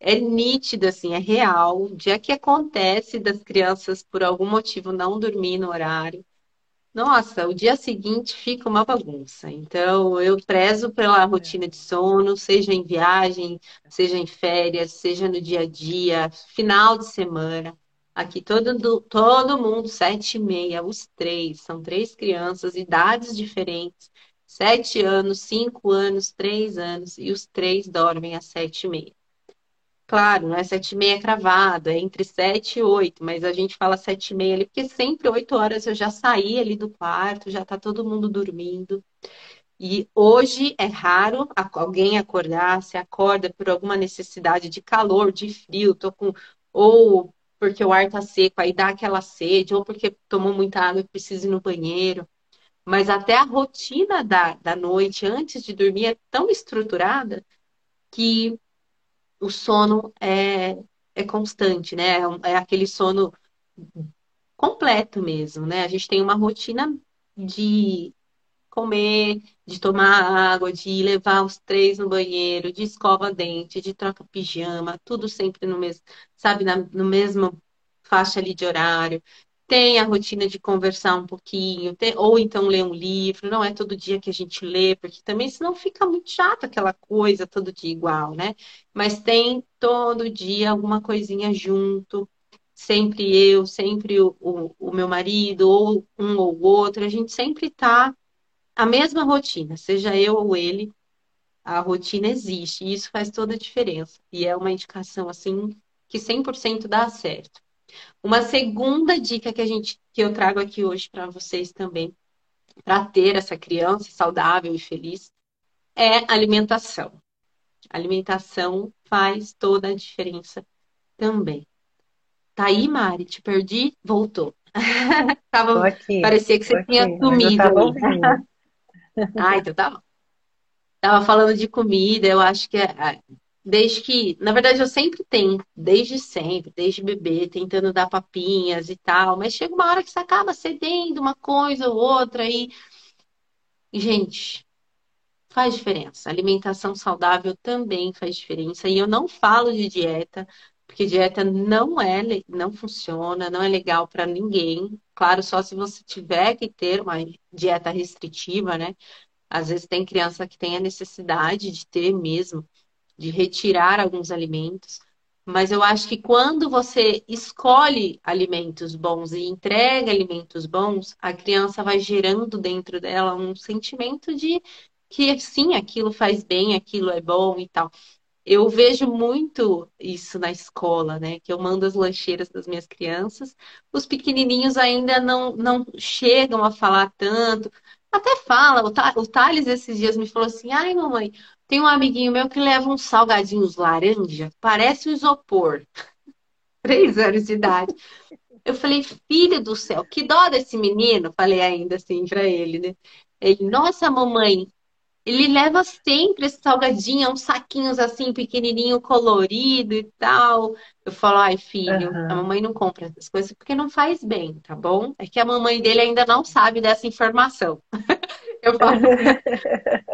É nítido, assim, é real. O dia que acontece das crianças, por algum motivo, não dormir no horário, nossa, o dia seguinte fica uma bagunça. Então, eu prezo pela rotina de sono, seja em viagem, seja em férias, seja no dia a dia, final de semana. Aqui todo, todo mundo, sete e meia, os três, são três crianças, idades diferentes, sete anos, cinco anos, três anos, e os três dormem às sete e meia. Claro, não é sete e meia cravado, é entre sete e oito, mas a gente fala sete e meia ali, porque sempre oito horas eu já saí ali do quarto, já tá todo mundo dormindo. E hoje é raro alguém acordar, se acorda por alguma necessidade de calor, de frio, tô com ou porque o ar tá seco, aí dá aquela sede, ou porque tomou muita água e precisa ir no banheiro. Mas até a rotina da, da noite, antes de dormir, é tão estruturada que o sono é, é constante, né? É, é aquele sono completo mesmo, né? A gente tem uma rotina de comer, de tomar água, de levar os três no banheiro, de escova dente, de troca pijama, tudo sempre no mesmo, sabe, na, no mesmo faixa ali de horário tem a rotina de conversar um pouquinho, tem, ou então ler um livro, não é todo dia que a gente lê, porque também senão fica muito chato aquela coisa todo dia igual, né? Mas tem todo dia alguma coisinha junto, sempre eu, sempre o, o, o meu marido, ou um ou outro, a gente sempre tá a mesma rotina, seja eu ou ele, a rotina existe, e isso faz toda a diferença. E é uma indicação assim que 100% dá certo. Uma segunda dica que a gente que eu trago aqui hoje para vocês também, para ter essa criança saudável e feliz, é alimentação. alimentação faz toda a diferença também. Tá aí, Mari? Te perdi? Voltou. tava, aqui, parecia que você aqui, tinha sumido. ah, então tá bom. Tava falando de comida, eu acho que é, desde que, na verdade, eu sempre tenho, desde sempre, desde bebê, tentando dar papinhas e tal, mas chega uma hora que você acaba cedendo uma coisa ou outra e, gente, faz diferença. Alimentação saudável também faz diferença. E eu não falo de dieta, porque dieta não é, não funciona, não é legal para ninguém. Claro, só se você tiver que ter uma dieta restritiva, né? Às vezes tem criança que tem a necessidade de ter mesmo de retirar alguns alimentos. Mas eu acho que quando você escolhe alimentos bons e entrega alimentos bons, a criança vai gerando dentro dela um sentimento de que sim, aquilo faz bem, aquilo é bom e tal. Eu vejo muito isso na escola, né? Que eu mando as lancheiras das minhas crianças. Os pequenininhos ainda não, não chegam a falar tanto. Até fala, o Thales esses dias me falou assim: ai, mamãe, tem um amiguinho meu que leva uns salgadinhos laranja, parece um isopor. Três anos de idade. Eu falei, filho do céu, que dó desse menino. Falei ainda assim para ele, né? Ele, nossa, mamãe, ele leva sempre esse salgadinho, uns saquinhos assim, pequenininho, colorido e tal. Eu falo, ai, filho, uhum. a mamãe não compra essas coisas porque não faz bem, tá bom? É que a mamãe dele ainda não sabe dessa informação. eu falo,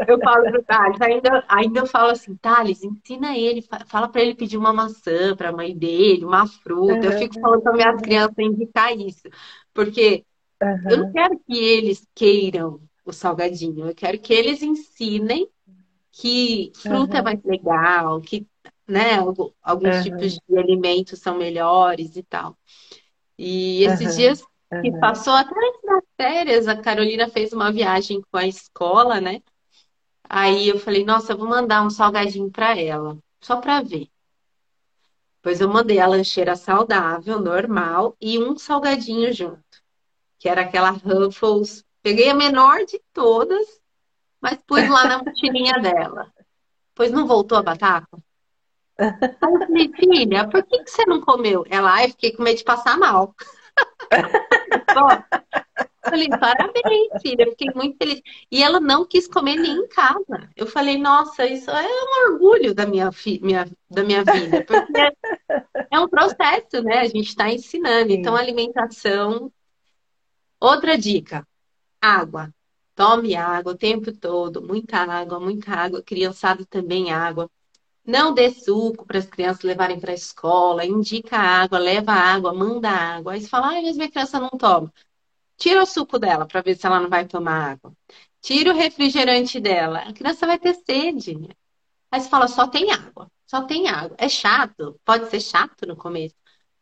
eu falo pro Thales, ainda, ainda eu falo assim, Thales, ensina ele, fala para ele pedir uma maçã para a mãe dele, uma fruta. Uhum. Eu fico falando para minhas crianças indicar isso, porque uhum. eu não quero que eles queiram o salgadinho. Eu quero que eles ensinem que fruta uhum. é mais legal, que né, alguns uhum. tipos de alimentos são melhores e tal. E esses uhum. dias que passou até antes das férias, a Carolina fez uma viagem com a escola, né? Aí eu falei, nossa, eu vou mandar um salgadinho para ela, só para ver. Pois eu mandei a lancheira saudável, normal, e um salgadinho junto, que era aquela Ruffles Peguei a menor de todas, mas pus lá na mochilinha dela. Pois não voltou a batata? Aí eu falei, filha, por que, que você não comeu? Ela, ai, fiquei com medo de passar mal. falei, parabéns, filha, fiquei muito feliz. E ela não quis comer nem em casa. Eu falei, nossa, isso é um orgulho da minha, minha, da minha vida, porque é, é um processo, né? A gente está ensinando. Então, alimentação. Outra dica: Água. Tome água o tempo todo, muita água, muita água. Criançado também água. Não dê suco para as crianças levarem para a escola. Indica água, leva água, manda água. Aí você fala, ai, mas minha criança não toma. Tira o suco dela para ver se ela não vai tomar água. Tira o refrigerante dela. A criança vai ter sede. Aí você fala, só tem água. Só tem água. É chato. Pode ser chato no começo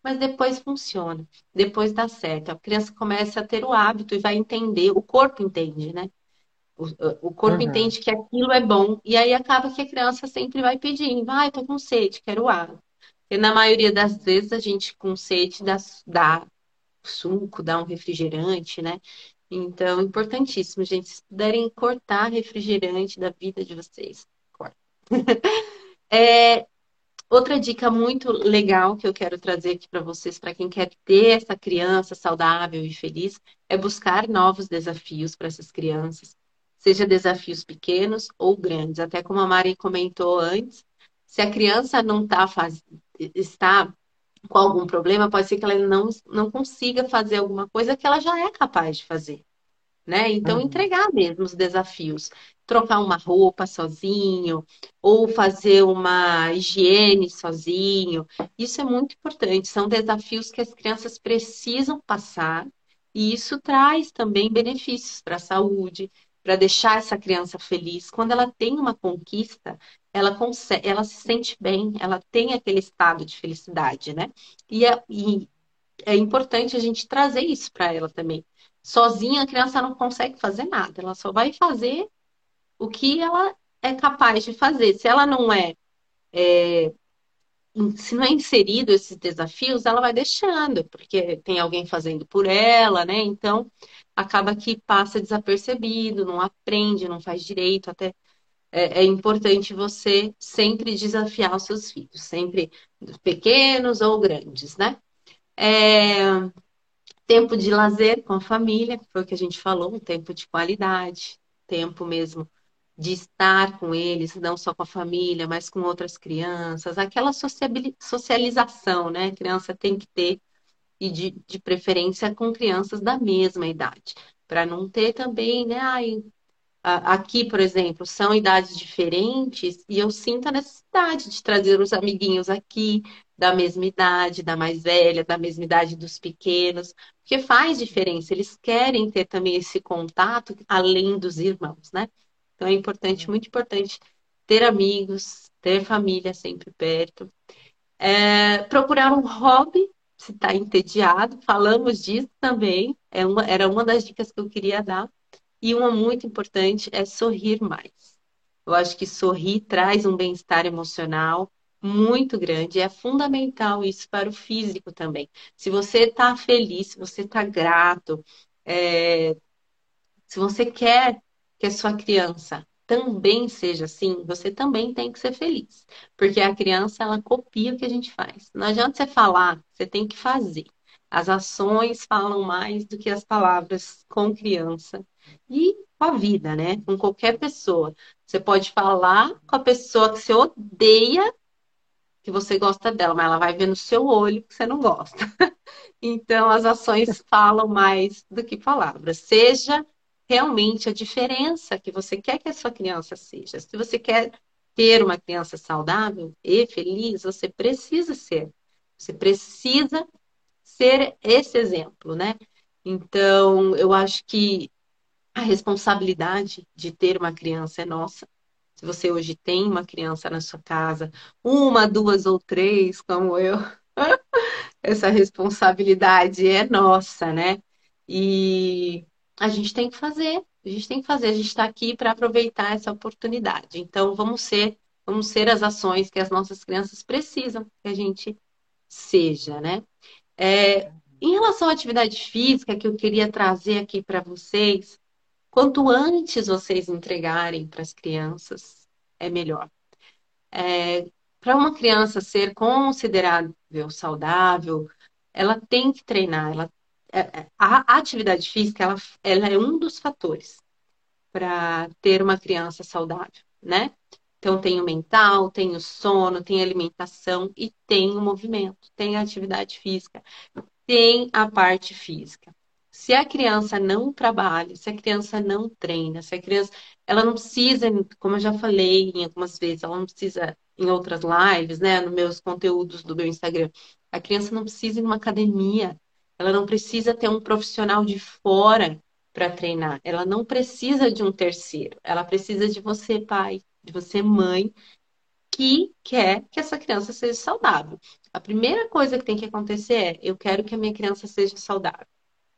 mas depois funciona, depois dá certo. A criança começa a ter o hábito e vai entender, o corpo entende, né? O, o corpo uhum. entende que aquilo é bom, e aí acaba que a criança sempre vai pedindo, ai, ah, tô com sede, quero água. E na maioria das vezes a gente com sede dá, dá suco, dá um refrigerante, né? Então, importantíssimo, gente. Se puderem cortar refrigerante da vida de vocês, corta. é, Outra dica muito legal que eu quero trazer aqui para vocês, para quem quer ter essa criança saudável e feliz, é buscar novos desafios para essas crianças, seja desafios pequenos ou grandes. Até como a Mari comentou antes, se a criança não tá faz... está com algum problema, pode ser que ela não, não consiga fazer alguma coisa que ela já é capaz de fazer né? Então, uhum. entregar mesmo os desafios. Trocar uma roupa sozinho, ou fazer uma higiene sozinho. Isso é muito importante. São desafios que as crianças precisam passar, e isso traz também benefícios para a saúde, para deixar essa criança feliz. Quando ela tem uma conquista, ela, consegue, ela se sente bem, ela tem aquele estado de felicidade, né? E é, e é importante a gente trazer isso para ela também sozinha a criança não consegue fazer nada, ela só vai fazer o que ela é capaz de fazer. Se ela não é, é se não é inserido esses desafios, ela vai deixando, porque tem alguém fazendo por ela, né? Então acaba que passa desapercebido, não aprende, não faz direito, até é, é importante você sempre desafiar os seus filhos, sempre pequenos ou grandes, né? É, Tempo de lazer com a família, foi o que a gente falou, um tempo de qualidade, tempo mesmo de estar com eles, não só com a família, mas com outras crianças, aquela socialização, né? A criança tem que ter, e de, de preferência com crianças da mesma idade, para não ter também, né? Ai, aqui, por exemplo, são idades diferentes e eu sinto a necessidade de trazer os amiguinhos aqui da mesma idade, da mais velha, da mesma idade dos pequenos, porque faz diferença. Eles querem ter também esse contato além dos irmãos, né? Então é importante, muito importante ter amigos, ter família sempre perto. É, procurar um hobby, se está entediado, falamos disso também, é uma, era uma das dicas que eu queria dar. E uma muito importante é sorrir mais. Eu acho que sorrir traz um bem-estar emocional muito grande. É fundamental isso para o físico também. Se você está feliz, se você está grato, é... se você quer que a sua criança também seja assim, você também tem que ser feliz. Porque a criança, ela copia o que a gente faz. Não adianta você falar, você tem que fazer. As ações falam mais do que as palavras com criança. E com a vida, né? Com qualquer pessoa. Você pode falar com a pessoa que você odeia que você gosta dela, mas ela vai ver no seu olho que você não gosta. Então, as ações falam mais do que palavras. Seja realmente a diferença que você quer que a sua criança seja. Se você quer ter uma criança saudável e feliz, você precisa ser. Você precisa ser esse exemplo, né? Então, eu acho que a responsabilidade de ter uma criança é nossa. Se você hoje tem uma criança na sua casa, uma, duas ou três, como eu, essa responsabilidade é nossa, né? E a gente tem que fazer, a gente tem que fazer, a gente está aqui para aproveitar essa oportunidade. Então, vamos ser, vamos ser as ações que as nossas crianças precisam que a gente seja, né? É, em relação à atividade física, que eu queria trazer aqui para vocês, Quanto antes vocês entregarem para as crianças, é melhor. É, para uma criança ser considerável saudável, ela tem que treinar. Ela, é, é, a atividade física ela, ela é um dos fatores para ter uma criança saudável, né? Então tem o mental, tem o sono, tem a alimentação e tem o movimento, tem a atividade física, tem a parte física. Se a criança não trabalha, se a criança não treina, se a criança, ela não precisa, como eu já falei em algumas vezes, ela não precisa em outras lives, né, nos meus conteúdos do meu Instagram, a criança não precisa ir numa academia, ela não precisa ter um profissional de fora para treinar, ela não precisa de um terceiro, ela precisa de você, pai, de você, mãe, que quer que essa criança seja saudável. A primeira coisa que tem que acontecer é: eu quero que a minha criança seja saudável.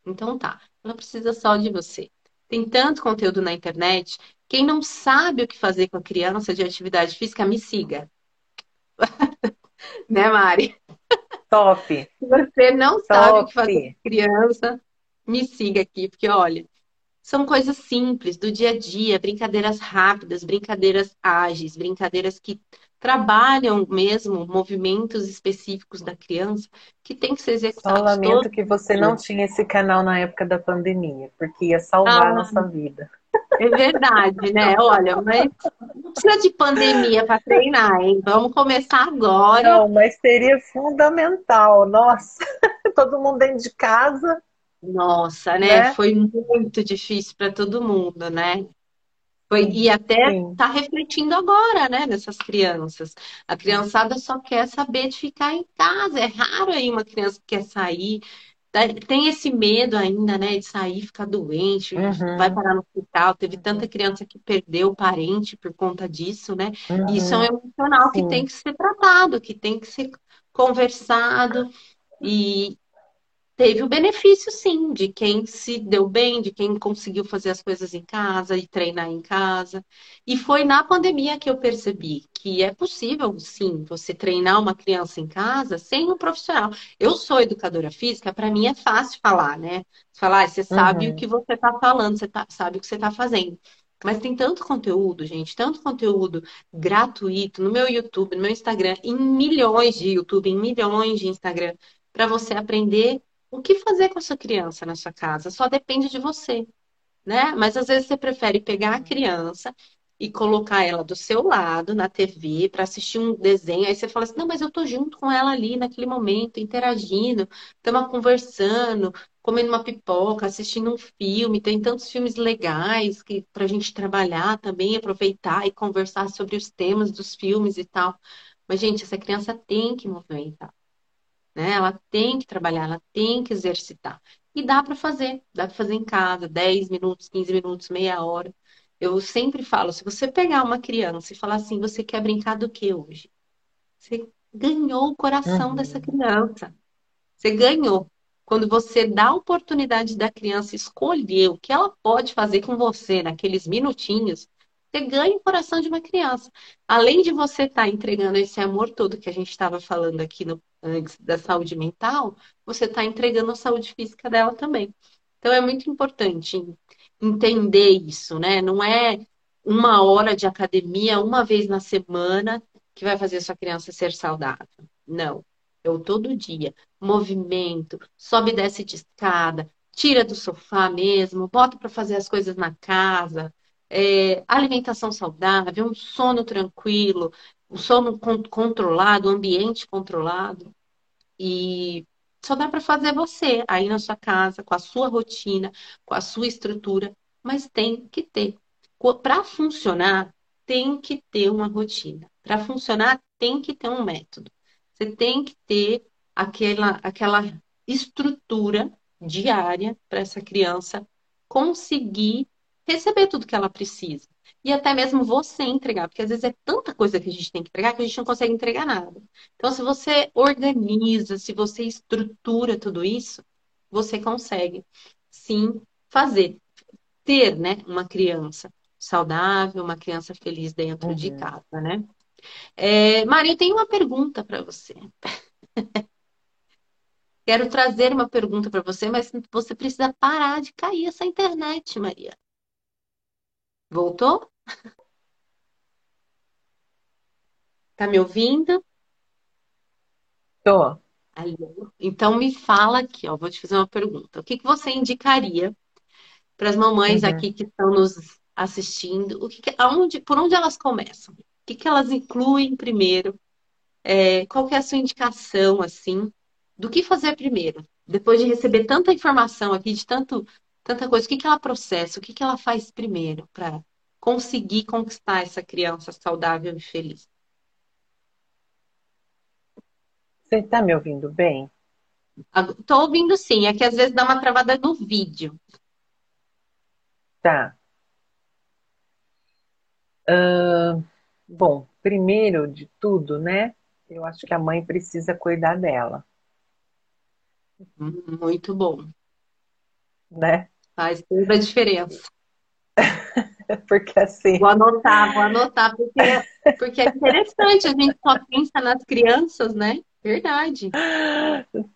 Então tá, ela precisa só de você. Tem tanto conteúdo na internet. Quem não sabe o que fazer com a criança de atividade física, me siga. né, Mari? Top. Se você não Top. sabe o que fazer com a criança, me siga aqui, porque olha, são coisas simples do dia a dia, brincadeiras rápidas, brincadeiras ágeis, brincadeiras que trabalham mesmo movimentos específicos da criança que tem que ser executados. Só lamento que você não tinha esse canal na época da pandemia, porque ia salvar ah, a nossa vida. É verdade, né? Olha, mas não precisa de pandemia para treinar, hein? Vamos começar agora. Não, mas seria fundamental. Nossa, todo mundo dentro de casa. Nossa, né? né? Foi muito difícil para todo mundo, né? Foi, e até está refletindo agora, né, nessas crianças. A criançada só quer saber de ficar em casa. É raro aí uma criança que quer sair. Tem esse medo ainda, né, de sair, ficar doente, uhum. vai parar no hospital. Teve tanta criança que perdeu parente por conta disso, né? Uhum. Isso é um emocional Sim. que tem que ser tratado, que tem que ser conversado. E, teve o benefício, sim, de quem se deu bem, de quem conseguiu fazer as coisas em casa e treinar em casa. E foi na pandemia que eu percebi que é possível, sim, você treinar uma criança em casa sem um profissional. Eu sou educadora física, para mim é fácil falar, né? Falar, ah, você sabe uhum. o que você está falando, você tá, sabe o que você está fazendo. Mas tem tanto conteúdo, gente, tanto conteúdo gratuito no meu YouTube, no meu Instagram, em milhões de YouTube, em milhões de Instagram, para você aprender o que fazer com a sua criança na sua casa? Só depende de você, né? Mas às vezes você prefere pegar a criança e colocar ela do seu lado na TV para assistir um desenho. Aí você fala assim: não, mas eu tô junto com ela ali naquele momento, interagindo, estamos conversando, comendo uma pipoca, assistindo um filme. Tem tantos filmes legais que para a gente trabalhar também, aproveitar e conversar sobre os temas dos filmes e tal. Mas, gente, essa criança tem que movimentar. Né? Ela tem que trabalhar, ela tem que exercitar. E dá para fazer, dá para fazer em casa, 10 minutos, 15 minutos, meia hora. Eu sempre falo, se você pegar uma criança e falar assim, você quer brincar do que hoje? Você ganhou o coração uhum. dessa criança. Você ganhou. Quando você dá a oportunidade da criança escolher o que ela pode fazer com você naqueles minutinhos, você ganha o coração de uma criança. Além de você estar tá entregando esse amor todo que a gente estava falando aqui no, antes da saúde mental, você está entregando a saúde física dela também. Então é muito importante entender isso, né? Não é uma hora de academia uma vez na semana que vai fazer sua criança ser saudável. Não. Eu todo dia, movimento, sobe e desce de escada, tira do sofá mesmo, bota para fazer as coisas na casa, é, alimentação saudável, um sono tranquilo, um sono controlado, um ambiente controlado. E só dá para fazer você aí na sua casa, com a sua rotina, com a sua estrutura, mas tem que ter. Para funcionar, tem que ter uma rotina. Para funcionar, tem que ter um método. Você tem que ter aquela, aquela estrutura diária para essa criança conseguir receber tudo que ela precisa. E até mesmo você entregar, porque às vezes é tanta coisa que a gente tem que entregar que a gente não consegue entregar nada. Então, se você organiza, se você estrutura tudo isso, você consegue sim fazer, ter, né, uma criança saudável, uma criança feliz dentro uhum. de casa, né? É, Maria, eu tenho uma pergunta para você. Quero trazer uma pergunta para você, mas você precisa parar de cair essa internet, Maria. Voltou? Tá me ouvindo? Tô. Então me fala aqui, ó, vou te fazer uma pergunta. O que, que você indicaria para as mamães uhum. aqui que estão nos assistindo? O que, que aonde, por onde elas começam? O que, que elas incluem primeiro? É, qual que é a sua indicação, assim, do que fazer primeiro? Depois de receber tanta informação aqui, de tanto, tanta coisa, o que, que ela processa? O que, que ela faz primeiro para conseguir conquistar essa criança saudável e feliz? Você está me ouvindo bem? Estou ouvindo sim, é que às vezes dá uma travada no vídeo. Tá. Uh, bom, primeiro de tudo, né? Eu acho que a mãe precisa cuidar dela. Muito bom. Né? Faz toda a diferença. porque assim. Vou anotar, vou anotar, porque, porque é interessante, a gente só pensa nas crianças, né? Verdade.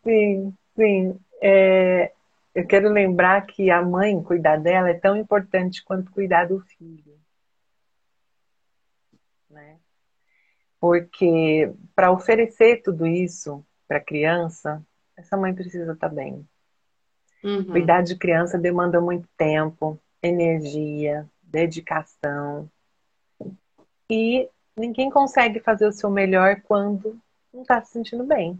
Sim, sim. É, eu quero lembrar que a mãe cuidar dela é tão importante quanto cuidar do filho. Né? Porque para oferecer tudo isso para a criança, essa mãe precisa estar tá bem. Uhum. Cuidar de criança demanda muito tempo, energia, dedicação. E ninguém consegue fazer o seu melhor quando não está se sentindo bem.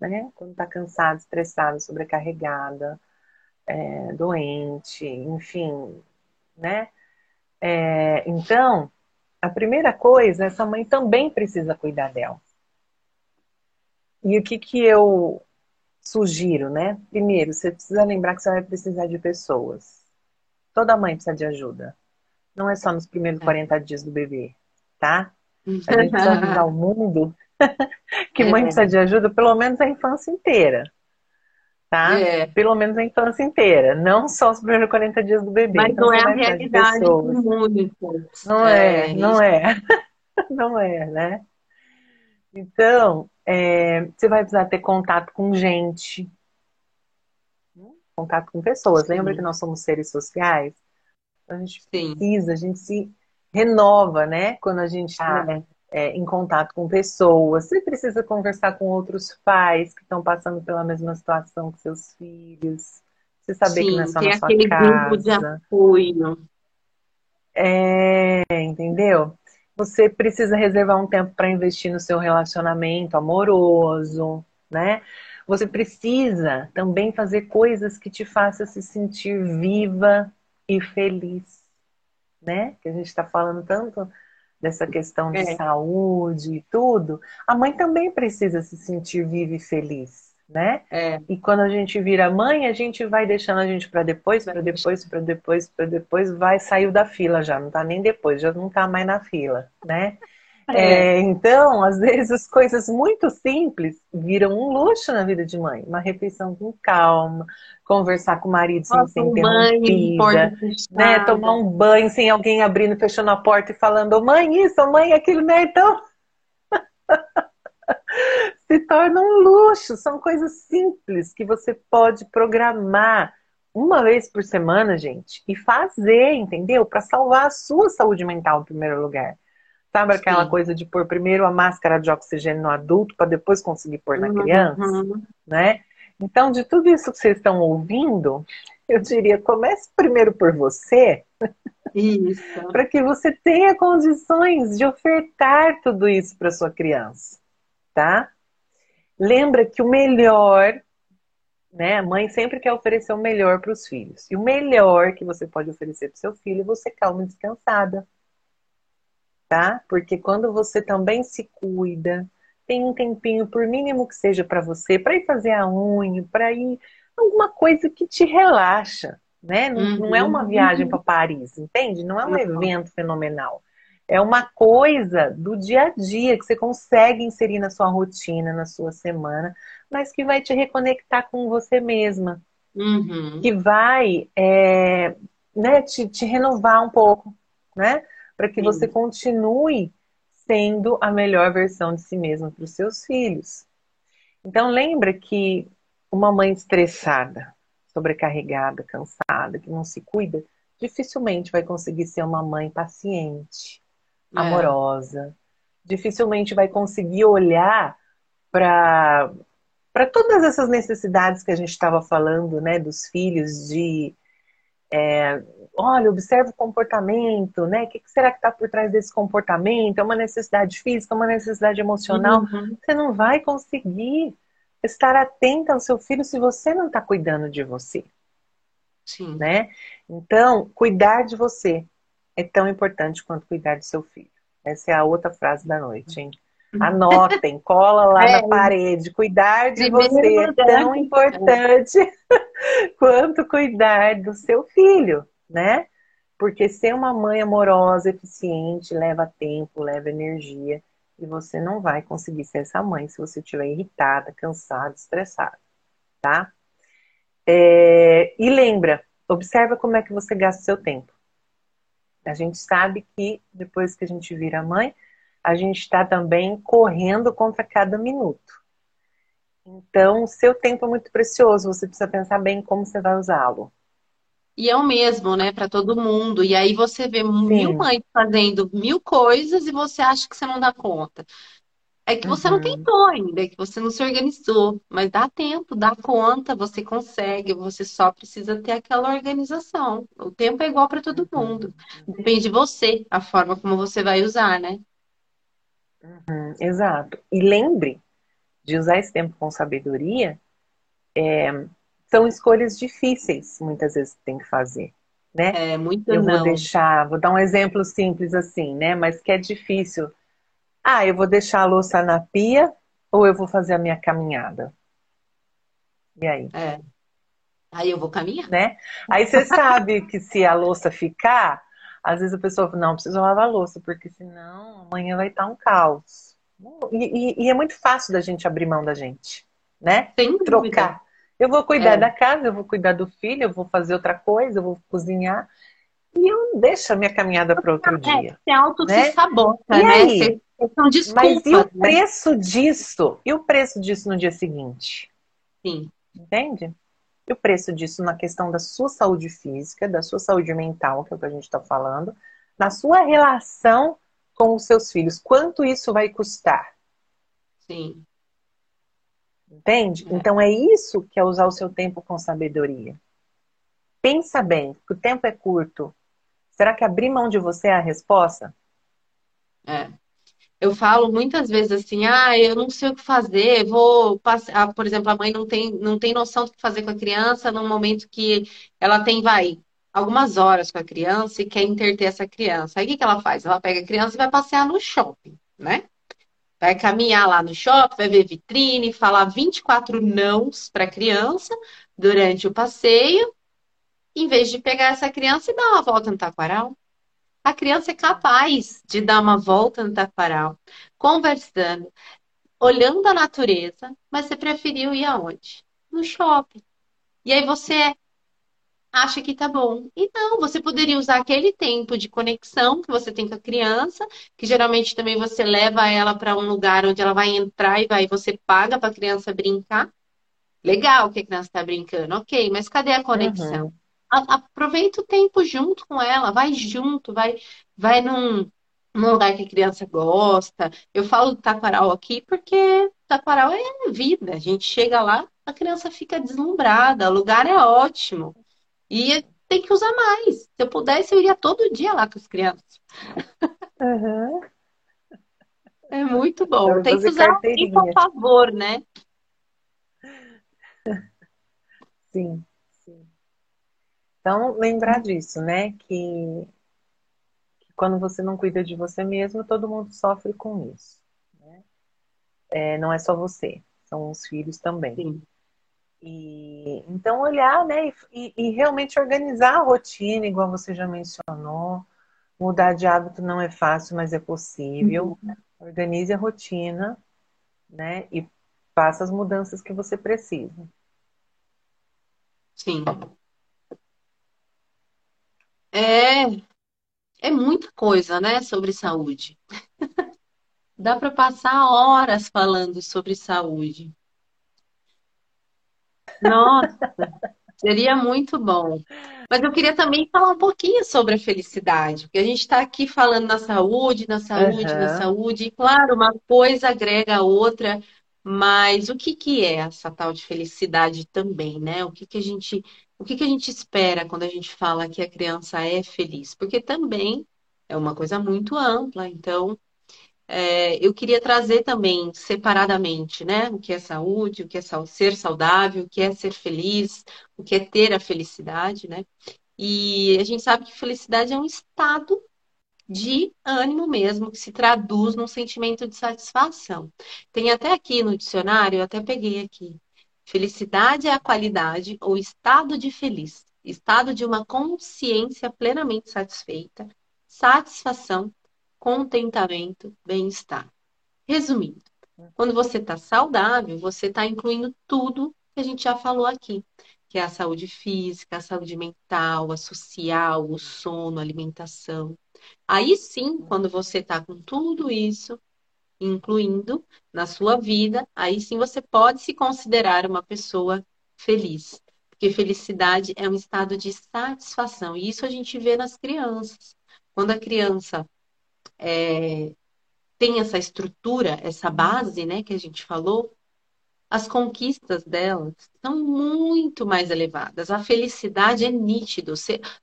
Né? Quando está cansado, estressado, sobrecarregada, é, doente, enfim, né? É, então, a primeira coisa, essa mãe também precisa cuidar dela. E o que, que eu sugiro, né? Primeiro, você precisa lembrar que você vai precisar de pessoas. Toda mãe precisa de ajuda. Não é só nos primeiros 40 é. dias do bebê, tá? A gente precisa avisar o mundo que mãe é. precisa de ajuda pelo menos a infância inteira. Tá? É. Pelo menos a infância inteira, não só os primeiros 40 dias do bebê. Mas então, não é a realidade do mundo. Não é, é não é. não é, né? Então, é, você vai precisar ter contato com gente, contato com pessoas. Sim. Lembra que nós somos seres sociais? A gente Sim. precisa, a gente se renova, né? Quando a gente está é, em contato com pessoas. Você precisa conversar com outros pais que estão passando pela mesma situação que seus filhos. Você saber Sim, que não é só na sua aquele casa. grupo de apoio. É, entendeu? Você precisa reservar um tempo para investir no seu relacionamento amoroso, né? Você precisa também fazer coisas que te façam se sentir viva e feliz, né? Que a gente está falando tanto dessa questão de é. saúde e tudo. A mãe também precisa se sentir viva e feliz, né? É. E quando a gente vira mãe, a gente vai deixando a gente para depois, para depois, para depois, para depois, vai saiu da fila já, não tá nem depois, já não tá mais na fila, né? É. É, então, às vezes, coisas muito simples viram um luxo na vida de mãe. Uma refeição com calma, conversar com o marido sem ser interrompida, né? Tomar um banho sem alguém abrindo, fechando a porta e falando, oh, mãe isso, oh, mãe aquilo, né? Então, se torna um luxo. São coisas simples que você pode programar uma vez por semana, gente, e fazer, entendeu? Para salvar a sua saúde mental em primeiro lugar. Sabe aquela Sim. coisa de pôr primeiro a máscara de oxigênio no adulto para depois conseguir pôr na uhum. criança, né? Então, de tudo isso que vocês estão ouvindo, eu diria, comece primeiro por você. Para que você tenha condições de ofertar tudo isso para sua criança, tá? Lembra que o melhor, né? A mãe sempre quer oferecer o melhor para os filhos. E o melhor que você pode oferecer para seu filho é você calma e descansada. Tá? Porque quando você também se cuida, tem um tempinho, por mínimo que seja para você, para ir fazer a unha, para ir alguma coisa que te relaxa, né? Não, uhum. não é uma viagem para Paris, entende? Não é um uhum. evento fenomenal. É uma coisa do dia a dia que você consegue inserir na sua rotina, na sua semana, mas que vai te reconectar com você mesma. Uhum. Que vai é, né, te, te, renovar um pouco, né? Para que Sim. você continue sendo a melhor versão de si mesma para os seus filhos. Então lembra que uma mãe estressada, sobrecarregada, cansada, que não se cuida, dificilmente vai conseguir ser uma mãe paciente, é. amorosa. Dificilmente vai conseguir olhar para para todas essas necessidades que a gente estava falando, né, dos filhos, de é, olha, observa o comportamento, né? O que, será que está por trás desse comportamento? É uma necessidade física, é uma necessidade emocional. Uhum. Você não vai conseguir estar atenta ao seu filho se você não está cuidando de você. Sim. Né? Então, cuidar de você é tão importante quanto cuidar do seu filho. Essa é a outra frase da noite, hein? Uhum. Anotem, cola lá é, na parede. Cuidar de você é tão importante quanto cuidar do seu filho, né? Porque ser uma mãe amorosa, eficiente, leva tempo, leva energia. E você não vai conseguir ser essa mãe se você estiver irritada, cansada, estressada, tá? É, e lembra, observa como é que você gasta seu tempo. A gente sabe que depois que a gente vira mãe, a gente está também correndo contra cada minuto. Então, seu tempo é muito precioso, você precisa pensar bem como você vai usá-lo. E é o mesmo, né, para todo mundo. E aí você vê Sim. mil mães fazendo mil coisas e você acha que você não dá conta. É que você uhum. não tentou ainda, é que você não se organizou. Mas dá tempo, dá conta, você consegue, você só precisa ter aquela organização. O tempo é igual para todo uhum. mundo. Depende de você, a forma como você vai usar, né? Uhum. Exato. E lembre de usar esse tempo com sabedoria. É, são escolhas difíceis, muitas vezes tem que fazer, né? É, muito Eu não. vou deixar, vou dar um exemplo simples assim, né? Mas que é difícil. Ah, eu vou deixar a louça na pia ou eu vou fazer a minha caminhada? E aí? É. Aí eu vou caminhar. Né? Aí você sabe que se a louça ficar, às vezes a pessoa fala, não, preciso lavar a louça, porque senão amanhã vai estar um caos. E, e, e é muito fácil da gente abrir mão da gente, né? Sem Trocar. Eu vou cuidar é. da casa, eu vou cuidar do filho, eu vou fazer outra coisa, eu vou cozinhar. E eu deixo a minha caminhada para outro é, dia. Você auto né? se sabota, e né? Aí? Você, Mas e o né? preço disso? E o preço disso no dia seguinte? Sim. Entende? E o preço disso na questão da sua saúde física, da sua saúde mental, que é o que a gente está falando, na sua relação com os seus filhos. Quanto isso vai custar? Sim. Entende? É. Então é isso que é usar o seu tempo com sabedoria. Pensa bem, que o tempo é curto. Será que abrir mão de você é a resposta? É. Eu falo muitas vezes assim, ah, eu não sei o que fazer, vou passar, ah, por exemplo, a mãe não tem, não tem noção do que fazer com a criança no momento que ela tem, vai, algumas horas com a criança e quer interter essa criança. Aí o que, que ela faz? Ela pega a criança e vai passear no shopping, né? Vai caminhar lá no shopping, vai ver vitrine, falar 24 nãos para a criança durante o passeio, em vez de pegar essa criança e dar uma volta no taquaral. A criança é capaz de dar uma volta no taquaral, conversando, olhando a natureza, mas você preferiu ir aonde? No shopping. E aí você acha que tá bom. E não, você poderia usar aquele tempo de conexão que você tem com a criança, que geralmente também você leva ela para um lugar onde ela vai entrar e vai, você paga para a criança brincar. Legal que a criança está brincando, ok, mas cadê a conexão? Uhum. Aproveita o tempo junto com ela, vai junto, vai, vai num, num lugar que a criança gosta. Eu falo do taquaral aqui porque taquaral é vida. A gente chega lá, a criança fica deslumbrada, o lugar é ótimo. E tem que usar mais. Se eu pudesse, eu iria todo dia lá com as crianças. Uhum. É muito bom. Tem que usar assim, por favor, né? Sim. Então, lembrar disso, né? Que, que, quando você não cuida de você mesmo, todo mundo sofre com isso. Né? É, não é só você, são os filhos também. Sim. E, então, olhar, né? E, e, realmente organizar a rotina, igual você já mencionou. Mudar de hábito não é fácil, mas é possível. Uhum. Organize a rotina, né? E faça as mudanças que você precisa. Sim. É, é muita coisa, né, sobre saúde. Dá para passar horas falando sobre saúde. Nossa, seria muito bom. Mas eu queria também falar um pouquinho sobre a felicidade, porque a gente está aqui falando na saúde, na saúde, uhum. na saúde, e claro, uma coisa agrega a outra, mas o que, que é essa tal de felicidade também, né? O que, que a gente, o que, que a gente espera quando a gente fala que a criança é feliz? Porque também é uma coisa muito ampla, então é, eu queria trazer também separadamente, né? O que é saúde, o que é ser saudável, o que é ser feliz, o que é ter a felicidade, né? E a gente sabe que felicidade é um estado de ânimo mesmo, que se traduz num sentimento de satisfação. Tem até aqui no dicionário, eu até peguei aqui. Felicidade é a qualidade ou estado de feliz, estado de uma consciência plenamente satisfeita, satisfação, contentamento, bem-estar. Resumindo, quando você está saudável, você está incluindo tudo que a gente já falou aqui, que é a saúde física, a saúde mental, a social, o sono, a alimentação. Aí sim, quando você está com tudo isso, incluindo na sua vida, aí sim você pode se considerar uma pessoa feliz. Porque felicidade é um estado de satisfação. E isso a gente vê nas crianças. Quando a criança é, tem essa estrutura, essa base, né, que a gente falou, as conquistas delas são muito mais elevadas. A felicidade é nítido.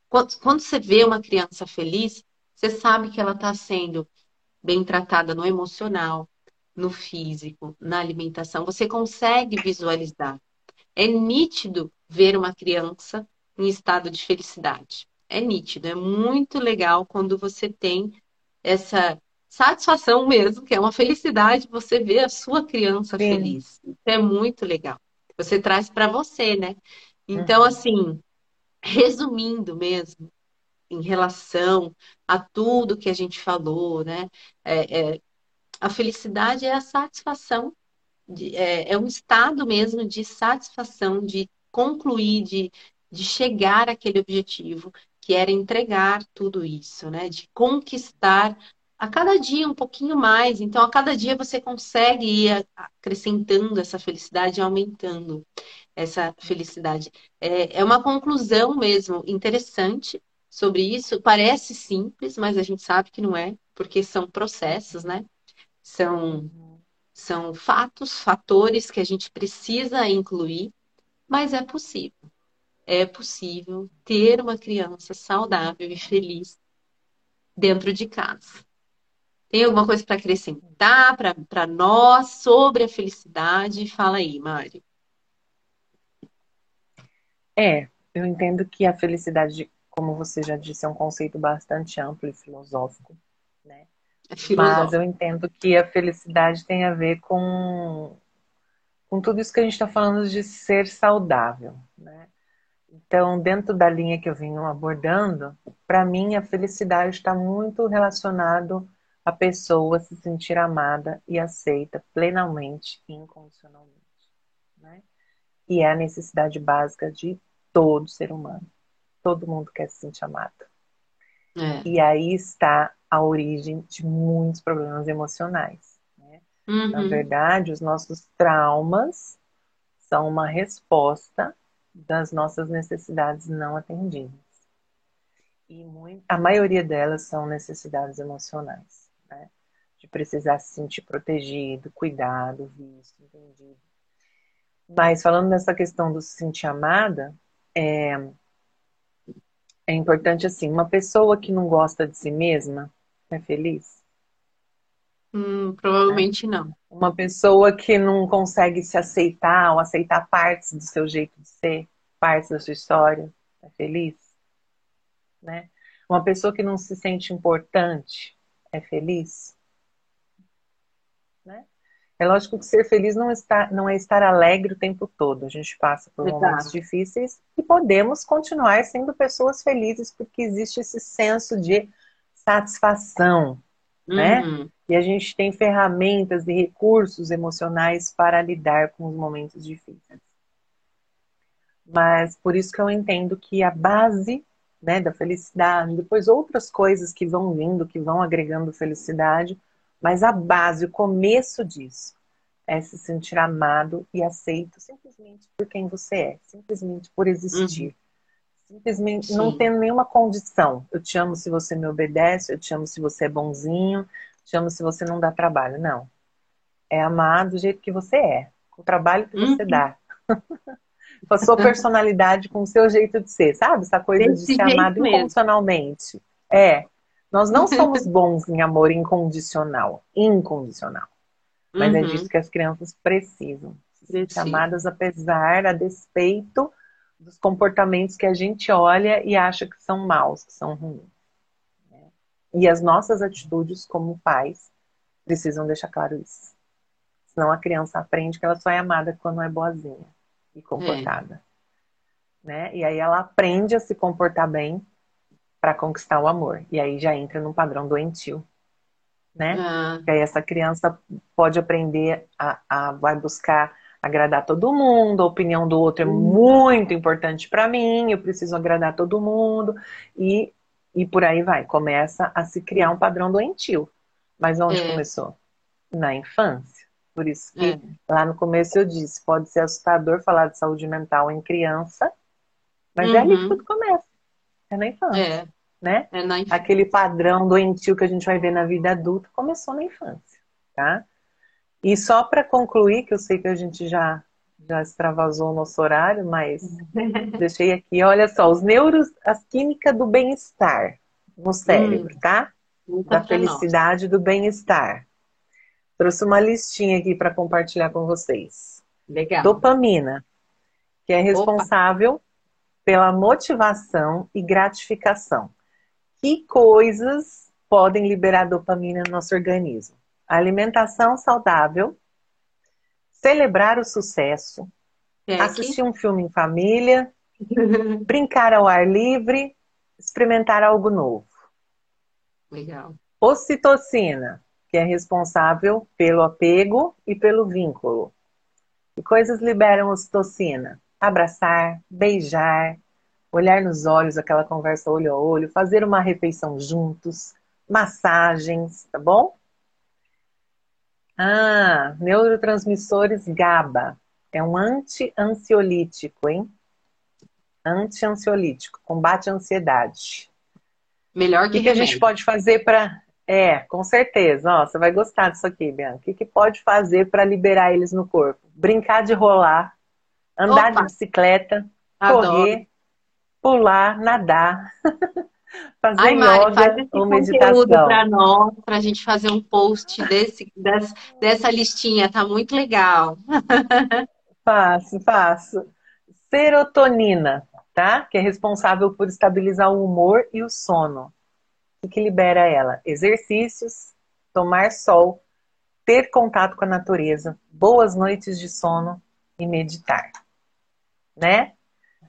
Quando, quando você vê uma criança feliz, você sabe que ela está sendo bem tratada no emocional, no físico, na alimentação. Você consegue visualizar. É nítido ver uma criança em estado de felicidade. É nítido, é muito legal quando você tem essa satisfação mesmo, que é uma felicidade você ver a sua criança Sim. feliz. Isso é muito legal. Você traz para você, né? Então, uhum. assim, resumindo mesmo, em relação a tudo que a gente falou, né? É, é, a felicidade é a satisfação, de, é, é, um estado mesmo de satisfação, de concluir, de, de chegar àquele objetivo, que era entregar tudo isso, né? De conquistar a cada dia um pouquinho mais. Então, a cada dia você consegue ir acrescentando essa felicidade, aumentando essa felicidade. É, é uma conclusão mesmo interessante sobre isso. Parece simples, mas a gente sabe que não é, porque são processos, né? São, são fatos, fatores que a gente precisa incluir, mas é possível. É possível ter uma criança saudável e feliz dentro de casa. Tem alguma coisa para acrescentar para nós sobre a felicidade? Fala aí, Mário. É, eu entendo que a felicidade como você já disse, é um conceito bastante amplo e filosófico, né? É filosófico. Mas eu entendo que a felicidade tem a ver com, com tudo isso que a gente está falando de ser saudável, né? Então, dentro da linha que eu venho abordando, para mim a felicidade está muito relacionado a pessoa se sentir amada e aceita plenamente e incondicionalmente, né? E é a necessidade básica de todo ser humano todo mundo quer se sentir amado. É. E aí está a origem de muitos problemas emocionais. Né? Uhum. Na verdade, os nossos traumas são uma resposta das nossas necessidades não atendidas. E muito, a maioria delas são necessidades emocionais, né? De precisar se sentir protegido, cuidado, visto, entendido. Mas falando nessa questão do se sentir amada, é, é importante assim, uma pessoa que não gosta de si mesma é feliz? Hum, provavelmente é. não. Uma pessoa que não consegue se aceitar ou aceitar partes do seu jeito de ser, partes da sua história, é feliz? Né? Uma pessoa que não se sente importante é feliz? É lógico que ser feliz não, está, não é estar alegre o tempo todo. A gente passa por Exato. momentos difíceis e podemos continuar sendo pessoas felizes porque existe esse senso de satisfação, né? uhum. né? E a gente tem ferramentas e recursos emocionais para lidar com os momentos difíceis. Mas por isso que eu entendo que a base né, da felicidade, depois outras coisas que vão vindo, que vão agregando felicidade, mas a base, o começo disso é se sentir amado e aceito simplesmente por quem você é, simplesmente por existir. Uhum. Simplesmente Sim. não tendo nenhuma condição. Eu te amo se você me obedece, eu te amo se você é bonzinho, te amo se você não dá trabalho. Não. É amar do jeito que você é, com o trabalho que você uhum. dá. com a sua personalidade, com o seu jeito de ser, sabe? Essa coisa de ser amado mesmo. incondicionalmente. É. Nós não somos bons em amor incondicional. Incondicional. Mas é uhum. é disso que as crianças precisam. Ser amadas apesar, a despeito dos comportamentos que a gente olha e acha que são maus, que são ruins. Né? E as nossas atitudes como pais precisam deixar claro isso. Senão a criança aprende que ela só é amada quando é boazinha e comportada. É. Né? E aí ela aprende a se comportar bem para conquistar o amor. E aí já entra num padrão doentio. Né? Ah. Que aí essa criança pode aprender a, a vai buscar agradar todo mundo, a opinião do outro é uhum. muito importante para mim, eu preciso agradar todo mundo e, e por aí vai, começa a se criar um padrão doentio. Mas onde é. começou? Na infância. Por isso que é. lá no começo eu disse, pode ser assustador falar de saúde mental em criança, mas uhum. é ali que uhum. tudo começa. É na infância. É. Né? É na infância. Aquele padrão doentio que a gente vai ver na vida adulta começou na infância, tá? E só para concluir, que eu sei que a gente já, já extravasou o nosso horário, mas deixei aqui, olha só, os neuros, as químicas do bem-estar no cérebro, hum, tá? Da felicidade do bem-estar. Trouxe uma listinha aqui para compartilhar com vocês. Legal. Dopamina, que é responsável Opa. Pela motivação e gratificação. Que coisas podem liberar dopamina no nosso organismo? alimentação saudável, celebrar o sucesso, é assistir um filme em família, brincar ao ar livre, experimentar algo novo. Legal. Ocitocina, que é responsável pelo apego e pelo vínculo. Que coisas liberam ocitocina? Abraçar, beijar, olhar nos olhos, aquela conversa olho a olho, fazer uma refeição juntos, massagens, tá bom? Ah, neurotransmissores GABA. É um anti-ansiolítico, hein? Anti-ansiolítico, combate a ansiedade. Melhor que O que, que a gente pode fazer para. É, com certeza. Ó, você vai gostar disso aqui, Bianca. O que, que pode fazer para liberar eles no corpo? Brincar de rolar, andar Opa. de bicicleta, Adoro. correr, pular, nadar. Fazer Ai, Mari, yoga faz ou meditação. para nós, para a gente fazer um post desse, dessa, dessa listinha, tá muito legal. Faço, faço. Serotonina, tá? Que é responsável por estabilizar o humor e o sono. O que libera ela? Exercícios, tomar sol, ter contato com a natureza, boas noites de sono e meditar. Né?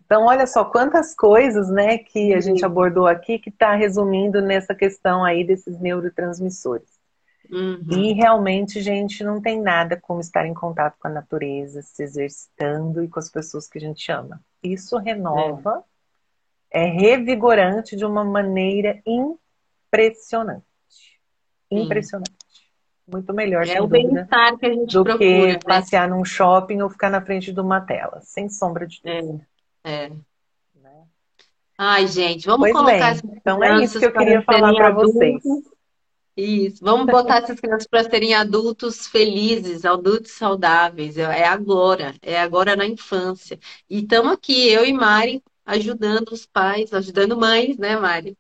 Então, olha só quantas coisas, né, que a gente abordou aqui que está resumindo nessa questão aí desses neurotransmissores. Uhum. E realmente, gente, não tem nada como estar em contato com a natureza, se exercitando e com as pessoas que a gente ama. Isso renova, é, é revigorante de uma maneira impressionante. Impressionante. Muito melhor, é o bem-estar que a gente do procura, que né? passear num shopping ou ficar na frente de uma tela, sem sombra de dúvida. É. É. Né? Ai, gente, vamos Pois colocar bem, essas então é isso que eu queria falar para vocês. Isso, vamos botar essas crianças para serem adultos felizes, adultos saudáveis. É é agora, é agora na infância. E estamos aqui, eu e Mari, ajudando os pais, ajudando mães, né, Mari?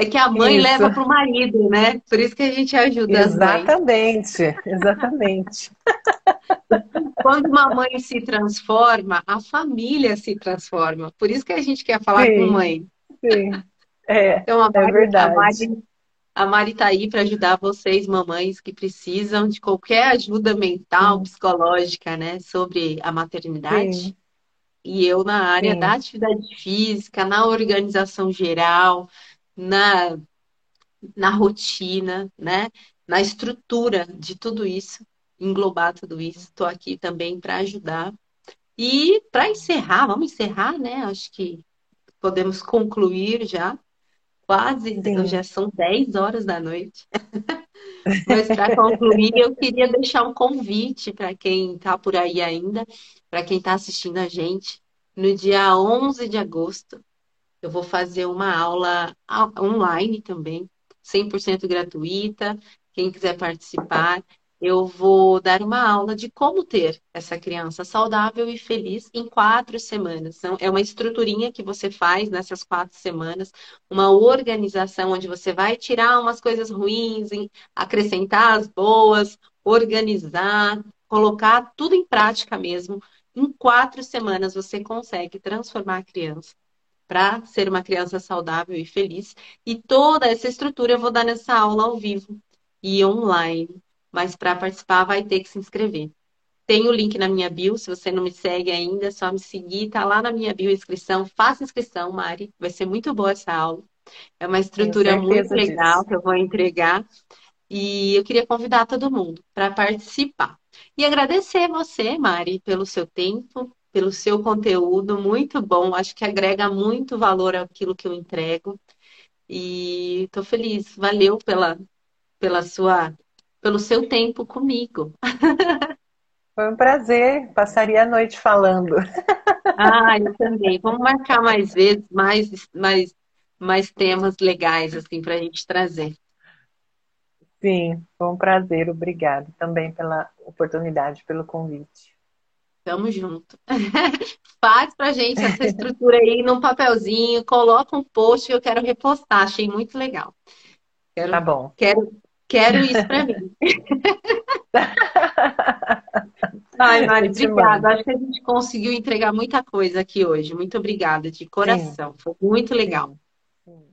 É que a mãe Isso, leva para o marido, né? Por isso que a gente ajuda as mães. exatamente, exatamente. Quando uma mãe se transforma, a família se transforma. Por isso que a gente quer falar com Sim, mãe. sim, é, Então, a é Mari, a verdade. Mari, a Mari tá aí para ajudar vocês, mamães, que precisam de qualquer ajuda mental, psicológica, né, sobre a maternidade. sim, E eu na área da sim, atividade física, na organização geral, na, na rotina, né, na estrutura de tudo isso, englobar tudo isso. Estou aqui também para ajudar. E para encerrar, vamos encerrar, né? Acho que podemos concluir já. Quase, sim. já são 10 horas da noite. Mas para concluir, eu queria deixar um convite para quem está por aí ainda, para quem está assistindo a gente. No dia 11 de agosto, eu vou fazer uma aula online também, 100% gratuita. Quem quiser participar, eu vou dar uma aula de como ter essa criança saudável e feliz em quatro semanas. Então, é uma estruturinha que você faz nessas quatro semanas, uma organização onde você vai tirar umas coisas ruins, acrescentar as boas, organizar, colocar tudo em prática mesmo. Em quatro semanas você consegue transformar a criança para ser uma criança saudável e feliz. E toda essa estrutura eu vou dar nessa aula ao vivo e online. Mas para participar vai ter que se inscrever. Tem o link na minha bio, se você não me segue ainda, é só me seguir, tá lá na minha bio inscrição. Faça inscrição, Mari, vai ser muito boa essa aula. É uma estrutura muito legal disso. que eu vou entregar e eu queria convidar todo mundo para participar. E agradecer você, Mari, pelo seu tempo, pelo seu conteúdo, muito bom. Acho que agrega muito valor àquilo que eu entrego. E estou feliz. Valeu pela, pela sua, pelo seu tempo comigo. Foi um prazer, passaria a noite falando. Ah, eu também. Vamos marcar mais vezes, mais, mais, mais temas legais assim para a gente trazer. Sim, foi um prazer, obrigado também pela oportunidade, pelo convite. Tamo junto. Faz pra gente essa estrutura aí num papelzinho, coloca um post que eu quero repostar. Achei muito legal. Tá Quero, bom. quero, quero isso pra mim. Ai, Mari, obrigada. Acho que a gente conseguiu entregar muita coisa aqui hoje. Muito obrigada, de Sim, coração. Foi muito legal. sim, sim,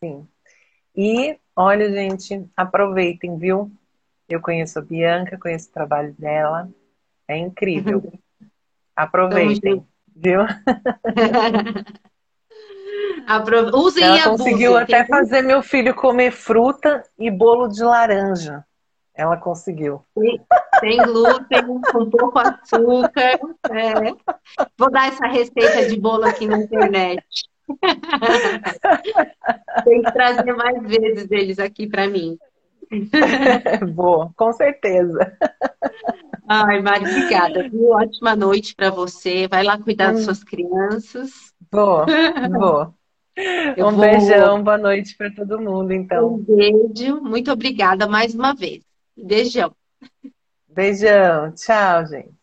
sim. E olha, gente, aproveitem, viu? Eu conheço a Bianca, conheço o trabalho dela. É incrível. Aproveitem, viu? Aprove- Usem Ela conseguiu abusem. Tem até fazer meu filho comer fruta e bolo de laranja. Ela conseguiu. Sem glúten, com pouco açúcar. É. Vou dar essa receita de bolo aqui na internet. Tem que trazer mais vezes eles aqui para mim. Boa, com certeza. Ai, Mari, obrigada. viu? Ótima noite para você. Vai lá cuidar das Hum, suas crianças. Vou, vou. Eu Um vou. beijão, boa noite para todo mundo, Um então. beijo. Muito obrigada mais uma vez. Beijão. Beijão, tchau, gente.